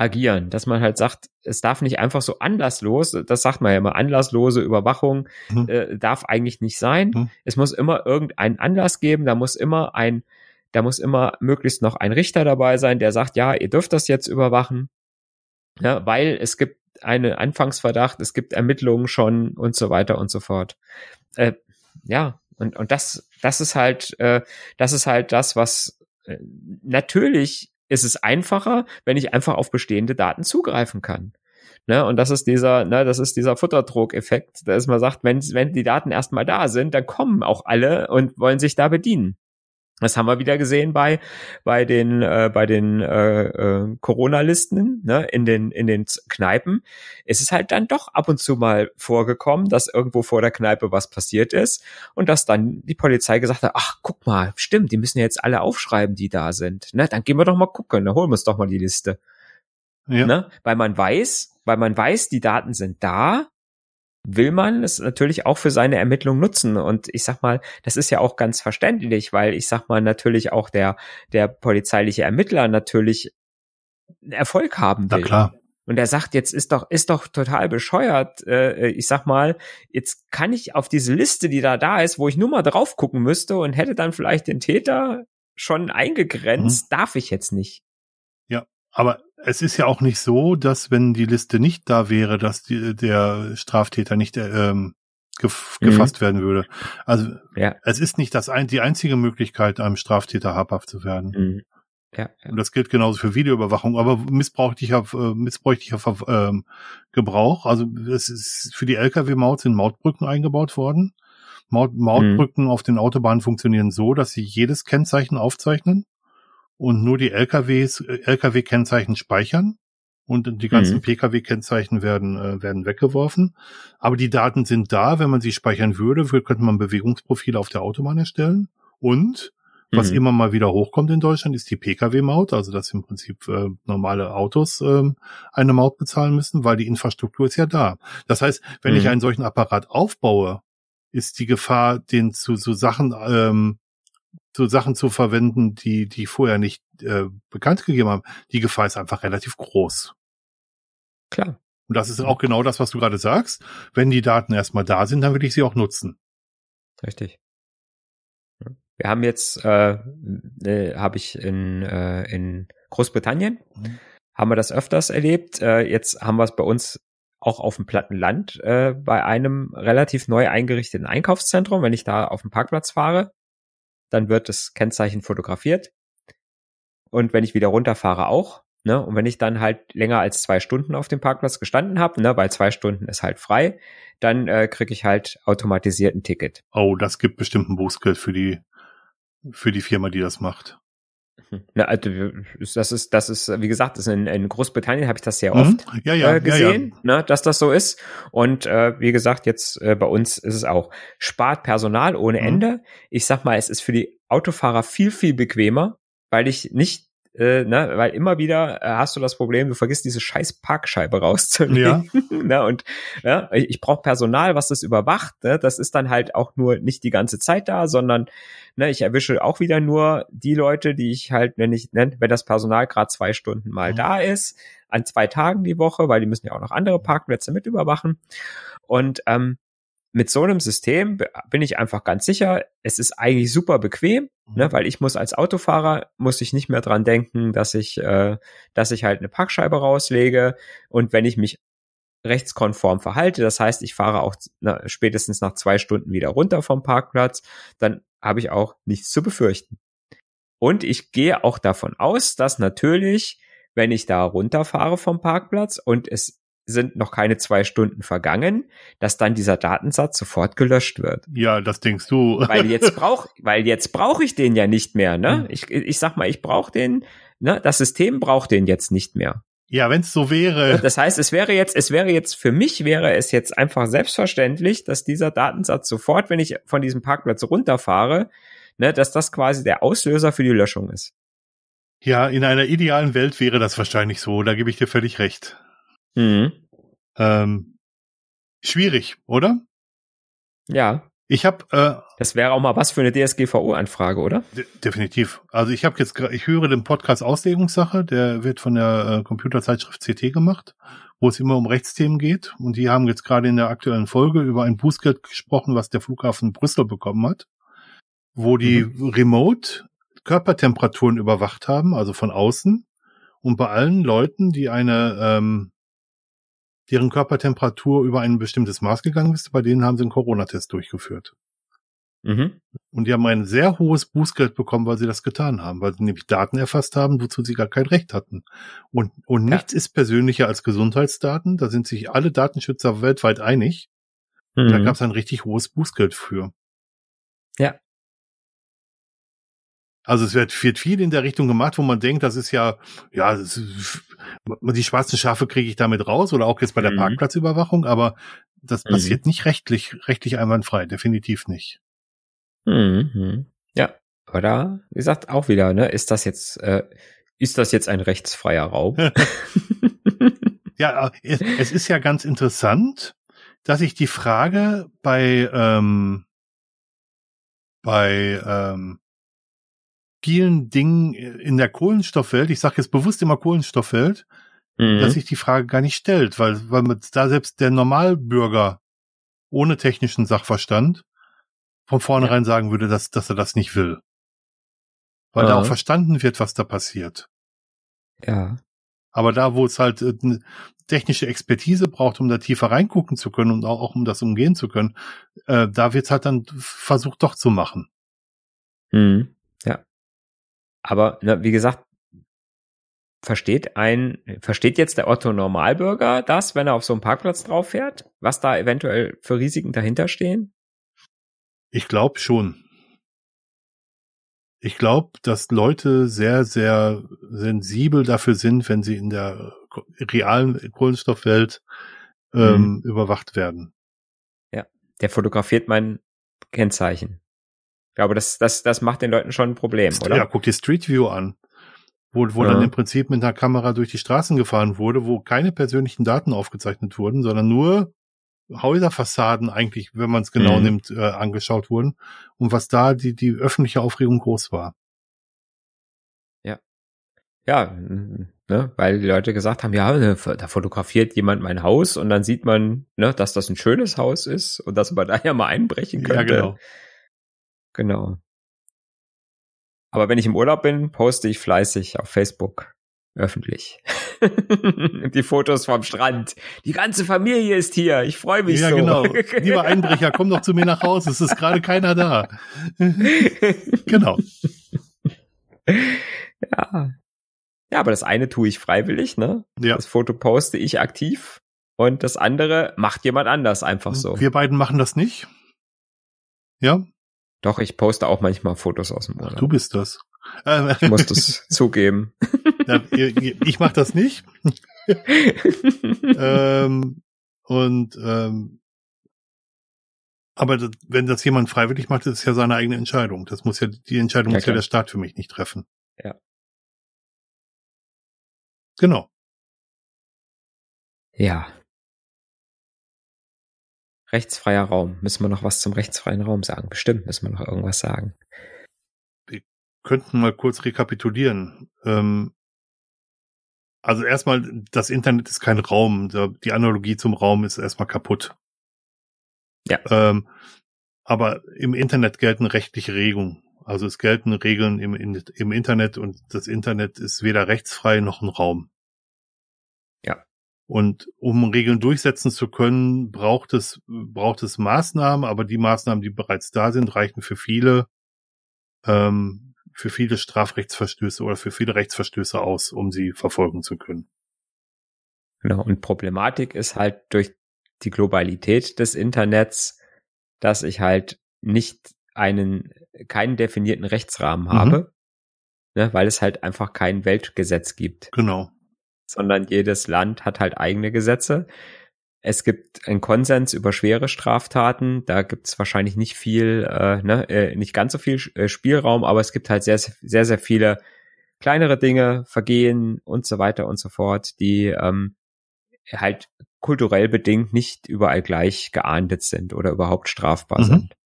agieren, dass man halt sagt, es darf nicht einfach so anlasslos, das sagt man ja immer, anlasslose Überwachung Mhm. äh, darf eigentlich nicht sein. Mhm. Es muss immer irgendeinen Anlass geben, da muss immer ein, da muss immer möglichst noch ein Richter dabei sein, der sagt, ja, ihr dürft das jetzt überwachen, ja, weil es gibt einen Anfangsverdacht, es gibt Ermittlungen schon und so weiter und so fort. Äh, ja, und, und das, das ist halt, äh, das ist halt das, was äh, natürlich ist es einfacher, wenn ich einfach auf bestehende Daten zugreifen kann. Ne, und das ist dieser, ne, das ist dieser Futterdruck-Effekt, dass man sagt, wenn, wenn die Daten erstmal da sind, dann kommen auch alle und wollen sich da bedienen. Das haben wir wieder gesehen bei bei den äh, bei den äh, äh, Corona-Listen ne, in den in den Kneipen. Es ist halt dann doch ab und zu mal vorgekommen, dass irgendwo vor der Kneipe was passiert ist und dass dann die Polizei gesagt hat: Ach, guck mal, stimmt, die müssen ja jetzt alle aufschreiben, die da sind. Ne, dann gehen wir doch mal gucken, dann holen wir uns doch mal die Liste. Ja. Ne? Weil man weiß, weil man weiß, die Daten sind da, will man es natürlich auch für seine Ermittlung nutzen. Und ich sag mal, das ist ja auch ganz verständlich, weil ich sag mal, natürlich auch der, der polizeiliche Ermittler natürlich Erfolg haben Na will. klar. Und er sagt, jetzt ist doch, ist doch total bescheuert. Äh, ich sag mal, jetzt kann ich auf diese Liste, die da da ist, wo ich nur mal drauf gucken müsste und hätte dann vielleicht den Täter schon eingegrenzt, darf ich jetzt nicht. Aber es ist ja auch nicht so, dass wenn die Liste nicht da wäre, dass die, der Straftäter nicht ähm, gef Mhm. gefasst werden würde. Also Ja. es ist nicht das ein, die einzige Möglichkeit, einem Straftäter habhaft zu werden. Mhm. Ja, ja. Und das gilt genauso für Videoüberwachung, aber missbräuchlicher, äh, missbräuchlicher ähm, Gebrauch. Also es ist für die Lkw-Maut sind Mautbrücken eingebaut worden. Maut, Mautbrücken auf den Autobahnen funktionieren so, dass sie jedes Kennzeichen aufzeichnen und nur die LKWs, äh, LKW-Kennzeichen speichern und die ganzen Mhm. Pkw-Kennzeichen werden, äh, werden weggeworfen. Aber die Daten sind da. Wenn man sie speichern würde, wür- könnte man Bewegungsprofile auf der Autobahn erstellen Und was Mhm. immer mal wieder hochkommt in Deutschland, ist die Pkw-Maut, also dass im Prinzip äh, normale Autos ähm, eine Maut bezahlen müssen, weil die Infrastruktur ist ja da. Das heißt, wenn ich Mhm. einen solchen Apparat aufbaue, ist die Gefahr, den zu so Sachen ähm, zu Sachen zu verwenden, die die vorher nicht äh, bekannt gegeben haben, die Gefahr ist einfach relativ groß. Klar. Und das ist auch genau das, was du gerade sagst. Wenn die Daten erstmal da sind, dann will ich sie auch nutzen. Richtig. Wir haben jetzt, äh, äh, habe ich in, äh, in Großbritannien, Mhm. haben wir das öfters erlebt. Äh, jetzt haben wir es bei uns auch auf dem platten Land äh, bei einem relativ neu eingerichteten Einkaufszentrum. Wenn ich da auf dem Parkplatz fahre, dann wird das Kennzeichen fotografiert. Und wenn ich wieder runterfahre auch. Ne? Und wenn ich dann halt länger als zwei Stunden auf dem Parkplatz gestanden habe, ne, weil zwei Stunden ist halt frei, dann äh, kriege ich halt automatisiert ein Ticket. Oh, das gibt bestimmt ein Bußgeld für die für die Firma, die das macht. Na, also, das ist, das ist, wie gesagt, ist in, in Großbritannien habe ich das sehr Mhm. oft Ja, ja, äh, gesehen, ja, Ne, dass das so ist. Und äh, wie gesagt, jetzt äh, bei uns ist es auch. Spart Personal ohne Mhm. Ende. Ich sag mal, es ist für die Autofahrer viel, viel bequemer, weil ich nicht, äh, ne, weil immer wieder äh, hast du das Problem, du vergisst diese scheiß Parkscheibe rauszulegen. <laughs> ne, und ja, ich, ich brauche Personal, was das überwacht. Ne? Das ist dann halt auch nur nicht die ganze Zeit da, sondern ne, ich erwische auch wieder nur die Leute, die ich halt, wenn ich, ne, wenn das Personal gerade zwei Stunden mal Mhm. da ist, an zwei Tagen die Woche, weil die müssen ja auch noch andere Parkplätze mit überwachen. Und ähm, mit so einem System bin ich einfach ganz sicher, es ist eigentlich super bequem, Mhm. ne, weil ich muss als Autofahrer muss ich nicht mehr dran denken, dass ich, äh, dass ich halt eine Parkscheibe rauslege und wenn ich mich rechtskonform verhalte, das heißt, ich fahre auch na, spätestens nach zwei Stunden wieder runter vom Parkplatz, dann habe ich auch nichts zu befürchten. Und ich gehe auch davon aus, dass natürlich, wenn ich da runterfahre vom Parkplatz und es sind noch keine zwei Stunden vergangen, dass dann dieser Datensatz sofort gelöscht wird. Ja, das denkst du. Weil jetzt <laughs> brauch, weil jetzt brauche ich den ja nicht mehr, ne? Mhm. Ich, ich sag mal, ich brauche den, ne? Das System braucht den jetzt nicht mehr. Ja, wenn es so wäre. Das heißt, es wäre jetzt, es wäre jetzt für mich wäre es jetzt einfach selbstverständlich, dass dieser Datensatz sofort, wenn ich von diesem Parkplatz runterfahre, ne, dass das quasi der Auslöser für die Löschung ist. Ja, in einer idealen Welt wäre das wahrscheinlich so. Da gebe ich dir völlig recht. Mhm. Ähm, schwierig, oder? Ja, Ich habe äh, das wäre auch mal was für eine DSGVO-Anfrage, oder? de definitiv. Also ich habe jetzt, ich höre den Podcast Auslegungssache, der wird von der äh, Computerzeitschrift CT gemacht, wo es immer um Rechtsthemen geht. Und die haben jetzt gerade in der aktuellen Folge über ein Bußgeld gesprochen, was der Flughafen Brüssel bekommen hat, wo die remote Körpertemperaturen überwacht haben, also von außen. Und bei allen Leuten, die eine, ähm, deren Körpertemperatur über ein bestimmtes Maß gegangen ist, bei denen haben sie einen Corona-Test durchgeführt. Mhm. Und die haben ein sehr hohes Bußgeld bekommen, weil sie das getan haben, weil sie nämlich Daten erfasst haben, wozu sie gar kein Recht hatten. Und, und Ja. nichts ist persönlicher als Gesundheitsdaten. Da sind sich alle Datenschützer weltweit einig. Da Mhm. gab es ein richtig hohes Bußgeld für. Ja. Also es wird, wird viel in der Richtung gemacht, wo man denkt, das ist ja, ja, ist, die schwarzen Schafe kriege ich damit raus oder auch jetzt bei der Mhm. Parkplatzüberwachung, aber das Mhm. passiert nicht rechtlich, rechtlich einwandfrei, definitiv nicht. Mhm. Ja, aber da, wie gesagt, auch wieder, ne, ist das jetzt, äh, ist das jetzt ein rechtsfreier Raum? <laughs> <laughs> Ja, äh, es, es ist ja ganz interessant, dass ich die Frage bei ähm, bei ähm, vielen Dingen in der Kohlenstoffwelt, ich sage jetzt bewusst immer Kohlenstoffwelt, Mhm. dass sich die Frage gar nicht stellt, weil weil da selbst der Normalbürger ohne technischen Sachverstand von vornherein sagen würde, dass dass er das nicht will, weil da Aha. auch verstanden wird, was da passiert. ja. Aber da, wo es halt äh, eine technische Expertise braucht, um da tiefer reingucken zu können und auch, auch um das umgehen zu können, äh, da wird's halt dann versucht doch zu machen. Mhm. Ja. Aber, ne, wie gesagt, versteht ein, versteht jetzt der Otto Normalbürger das, wenn er auf so einem Parkplatz drauf fährt? Was da eventuell für Risiken dahinter stehen? Ich glaube schon. Ich glaube, dass Leute sehr, sehr sensibel dafür sind, wenn sie in der realen Kohlenstoffwelt ähm, überwacht werden. Der fotografiert mein Kennzeichen. Glaube, das, das, das macht den Leuten schon ein Problem, oder? Ja, guck dir Street View an. Wo, wo ja. dann im Prinzip mit einer Kamera durch die Straßen gefahren wurde, wo keine persönlichen Daten aufgezeichnet wurden, sondern nur Häuserfassaden eigentlich, wenn man es genau mhm. nimmt, äh, angeschaut wurden. Und was da die, die öffentliche Aufregung groß war. Ja. Ja, ne, weil die Leute gesagt haben, ja, ne, da fotografiert jemand mein Haus und dann sieht man, ne, dass das ein schönes Haus ist und dass man da ja mal einbrechen könnte. Ja, genau. Genau. Aber wenn ich im Urlaub bin, poste ich fleißig auf Facebook öffentlich. <laughs> die Fotos vom Strand. Die ganze Familie ist hier. Ich freue mich ja, so. Ja, genau. <laughs> Lieber Einbrecher, komm doch zu mir nach Hause. Es ist gerade keiner da. <laughs> genau. Ja. Ja, aber das eine tue ich freiwillig, ne? Ja. Das Foto poste ich aktiv und das andere macht jemand anders einfach so. Wir beiden machen das nicht. Ja. Doch, ich poste auch manchmal Fotos aus dem Urlaub. Ach, du bist das. Ich muss das <laughs> zugeben. Ja, ich mache das nicht. <laughs> ähm, und ähm, aber das, wenn das jemand freiwillig macht, ist es ja seine eigene Entscheidung. Das muss ja die Entscheidung ja, muss ja der Staat für mich nicht treffen. Ja. Genau. Ja. Rechtsfreier Raum. Müssen wir noch was zum rechtsfreien Raum sagen? Bestimmt müssen wir noch irgendwas sagen. Wir könnten mal kurz rekapitulieren. Ähm, also erstmal, das Internet ist kein Raum. Die Analogie zum Raum ist erstmal kaputt. Ja. Ähm, aber im Internet gelten rechtliche Regelungen. Also es gelten Regeln im, im Internet und das Internet ist weder rechtsfrei noch ein Raum. Und um Regeln durchsetzen zu können, braucht es, braucht es Maßnahmen, aber die Maßnahmen, die bereits da sind, reichen für viele, ähm, für viele Strafrechtsverstöße oder für viele Rechtsverstöße aus, um sie verfolgen zu können. Genau. Und Problematik ist halt durch die Globalität des Internets, dass ich halt nicht einen, keinen definierten Rechtsrahmen mhm. habe, ne, weil es halt einfach kein Weltgesetz gibt. Genau. Sondern jedes Land hat halt eigene Gesetze. Es gibt einen Konsens über schwere Straftaten. Da gibt es wahrscheinlich nicht viel, äh, ne, äh, nicht ganz so viel äh, Spielraum, aber es gibt halt sehr, sehr, sehr viele kleinere Dinge, Vergehen und so weiter und so fort, die ähm, halt kulturell bedingt nicht überall gleich geahndet sind oder überhaupt strafbar mhm. sind.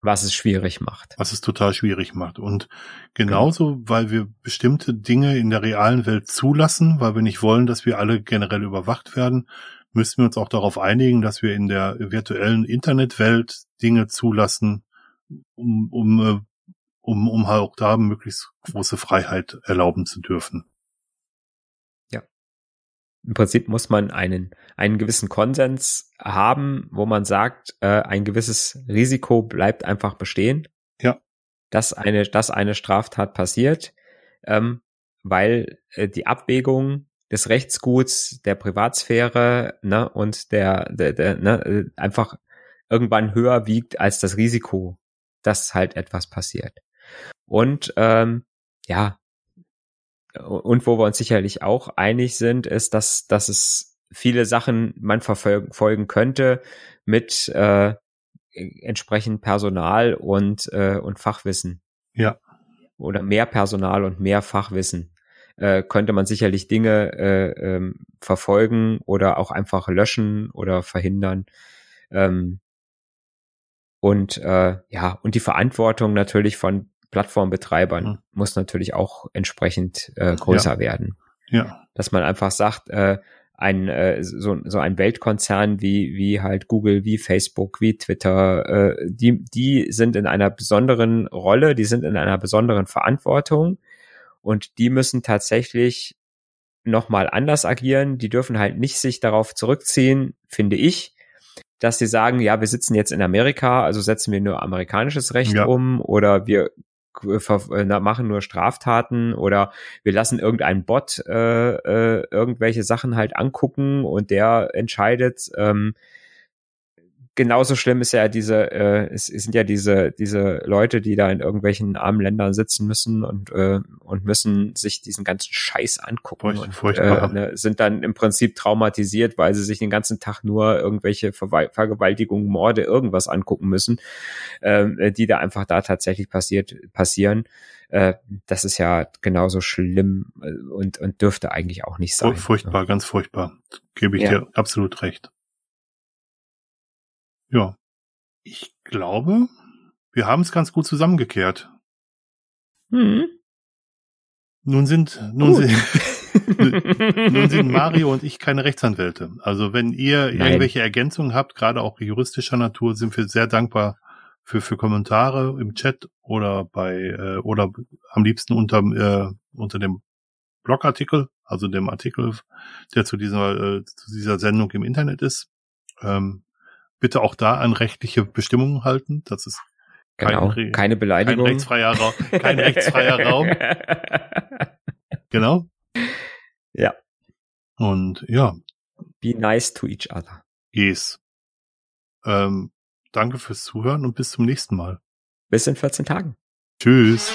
Was es schwierig macht. Was es total schwierig macht. Und genauso, genau. weil wir bestimmte Dinge in der realen Welt zulassen, weil wir nicht wollen, dass wir alle generell überwacht werden, müssen wir uns auch darauf einigen, dass wir in der virtuellen Internetwelt Dinge zulassen, um, um, äh, um, um halt auch da möglichst große Freiheit erlauben zu dürfen im Prinzip muss man einen, einen gewissen Konsens haben, wo man sagt, äh, ein gewisses Risiko bleibt einfach bestehen. Ja. Dass eine, dass eine Straftat passiert, ähm, weil äh, die Abwägung des Rechtsguts, der Privatsphäre ne, und der, der, der ne, äh, einfach irgendwann höher wiegt als das Risiko, dass halt etwas passiert. Und ähm, ja, und wo wir uns sicherlich auch einig sind, ist, dass, dass es viele Sachen man verfolgen könnte mit äh, entsprechend Personal und, äh, und Fachwissen. Ja. Oder mehr Personal und mehr Fachwissen. Äh, könnte man sicherlich Dinge äh, ähm, verfolgen oder auch einfach löschen oder verhindern. Ähm, und äh, ja, und die Verantwortung natürlich von Plattformbetreibern mhm. muss natürlich auch entsprechend äh, größer ja. werden. Ja. Dass man einfach sagt, äh, ein äh, so, so ein Weltkonzern wie wie halt Google, wie Facebook, wie Twitter, äh, die die sind in einer besonderen Rolle, die sind in einer besonderen Verantwortung und die müssen tatsächlich noch mal anders agieren. Die dürfen halt nicht sich darauf zurückziehen, finde ich, dass sie sagen, ja, wir sitzen jetzt in Amerika, also setzen wir nur amerikanisches Recht ja. um oder wir machen nur Straftaten oder wir lassen irgendeinen Bot äh, äh, irgendwelche Sachen halt angucken und der entscheidet. Ähm, genauso schlimm ist ja diese, äh, es, es sind ja diese, diese Leute, die da in irgendwelchen armen Ländern sitzen müssen und, äh, und müssen sich diesen ganzen Scheiß angucken Furcht, und äh, ne, sind dann im Prinzip traumatisiert, weil sie sich den ganzen Tag nur irgendwelche Ver Vergewaltigungen, Morde, irgendwas angucken müssen, äh, die da einfach da tatsächlich passiert, passieren. Äh, das ist ja genauso schlimm äh, und, und dürfte eigentlich auch nicht sein. Furchtbar, ne? ganz furchtbar. Gebe ich ja. dir absolut recht. Ja. Ich glaube, wir haben es ganz gut zusammengekehrt. Hm. Nun sind, nun sind, <laughs> nun sind Mario und ich keine Rechtsanwälte. Also wenn ihr Nein. irgendwelche Ergänzungen habt, gerade auch juristischer Natur, sind wir sehr dankbar für, für Kommentare im Chat oder bei, äh, oder am liebsten unter, äh, unter dem Blogartikel, also dem Artikel, der zu dieser, äh, zu dieser Sendung im Internet ist. Ähm, bitte auch da an rechtliche Bestimmungen halten. Das ist genau, kein, keine Beleidigung. Kein rechtsfreier Raum. Kein rechtsfreier <laughs> Raum. Genau. Ja. Und ja. Be nice to each other. Yes. Ähm, danke fürs Zuhören und bis zum nächsten Mal. Bis in 14 Tagen. Tschüss.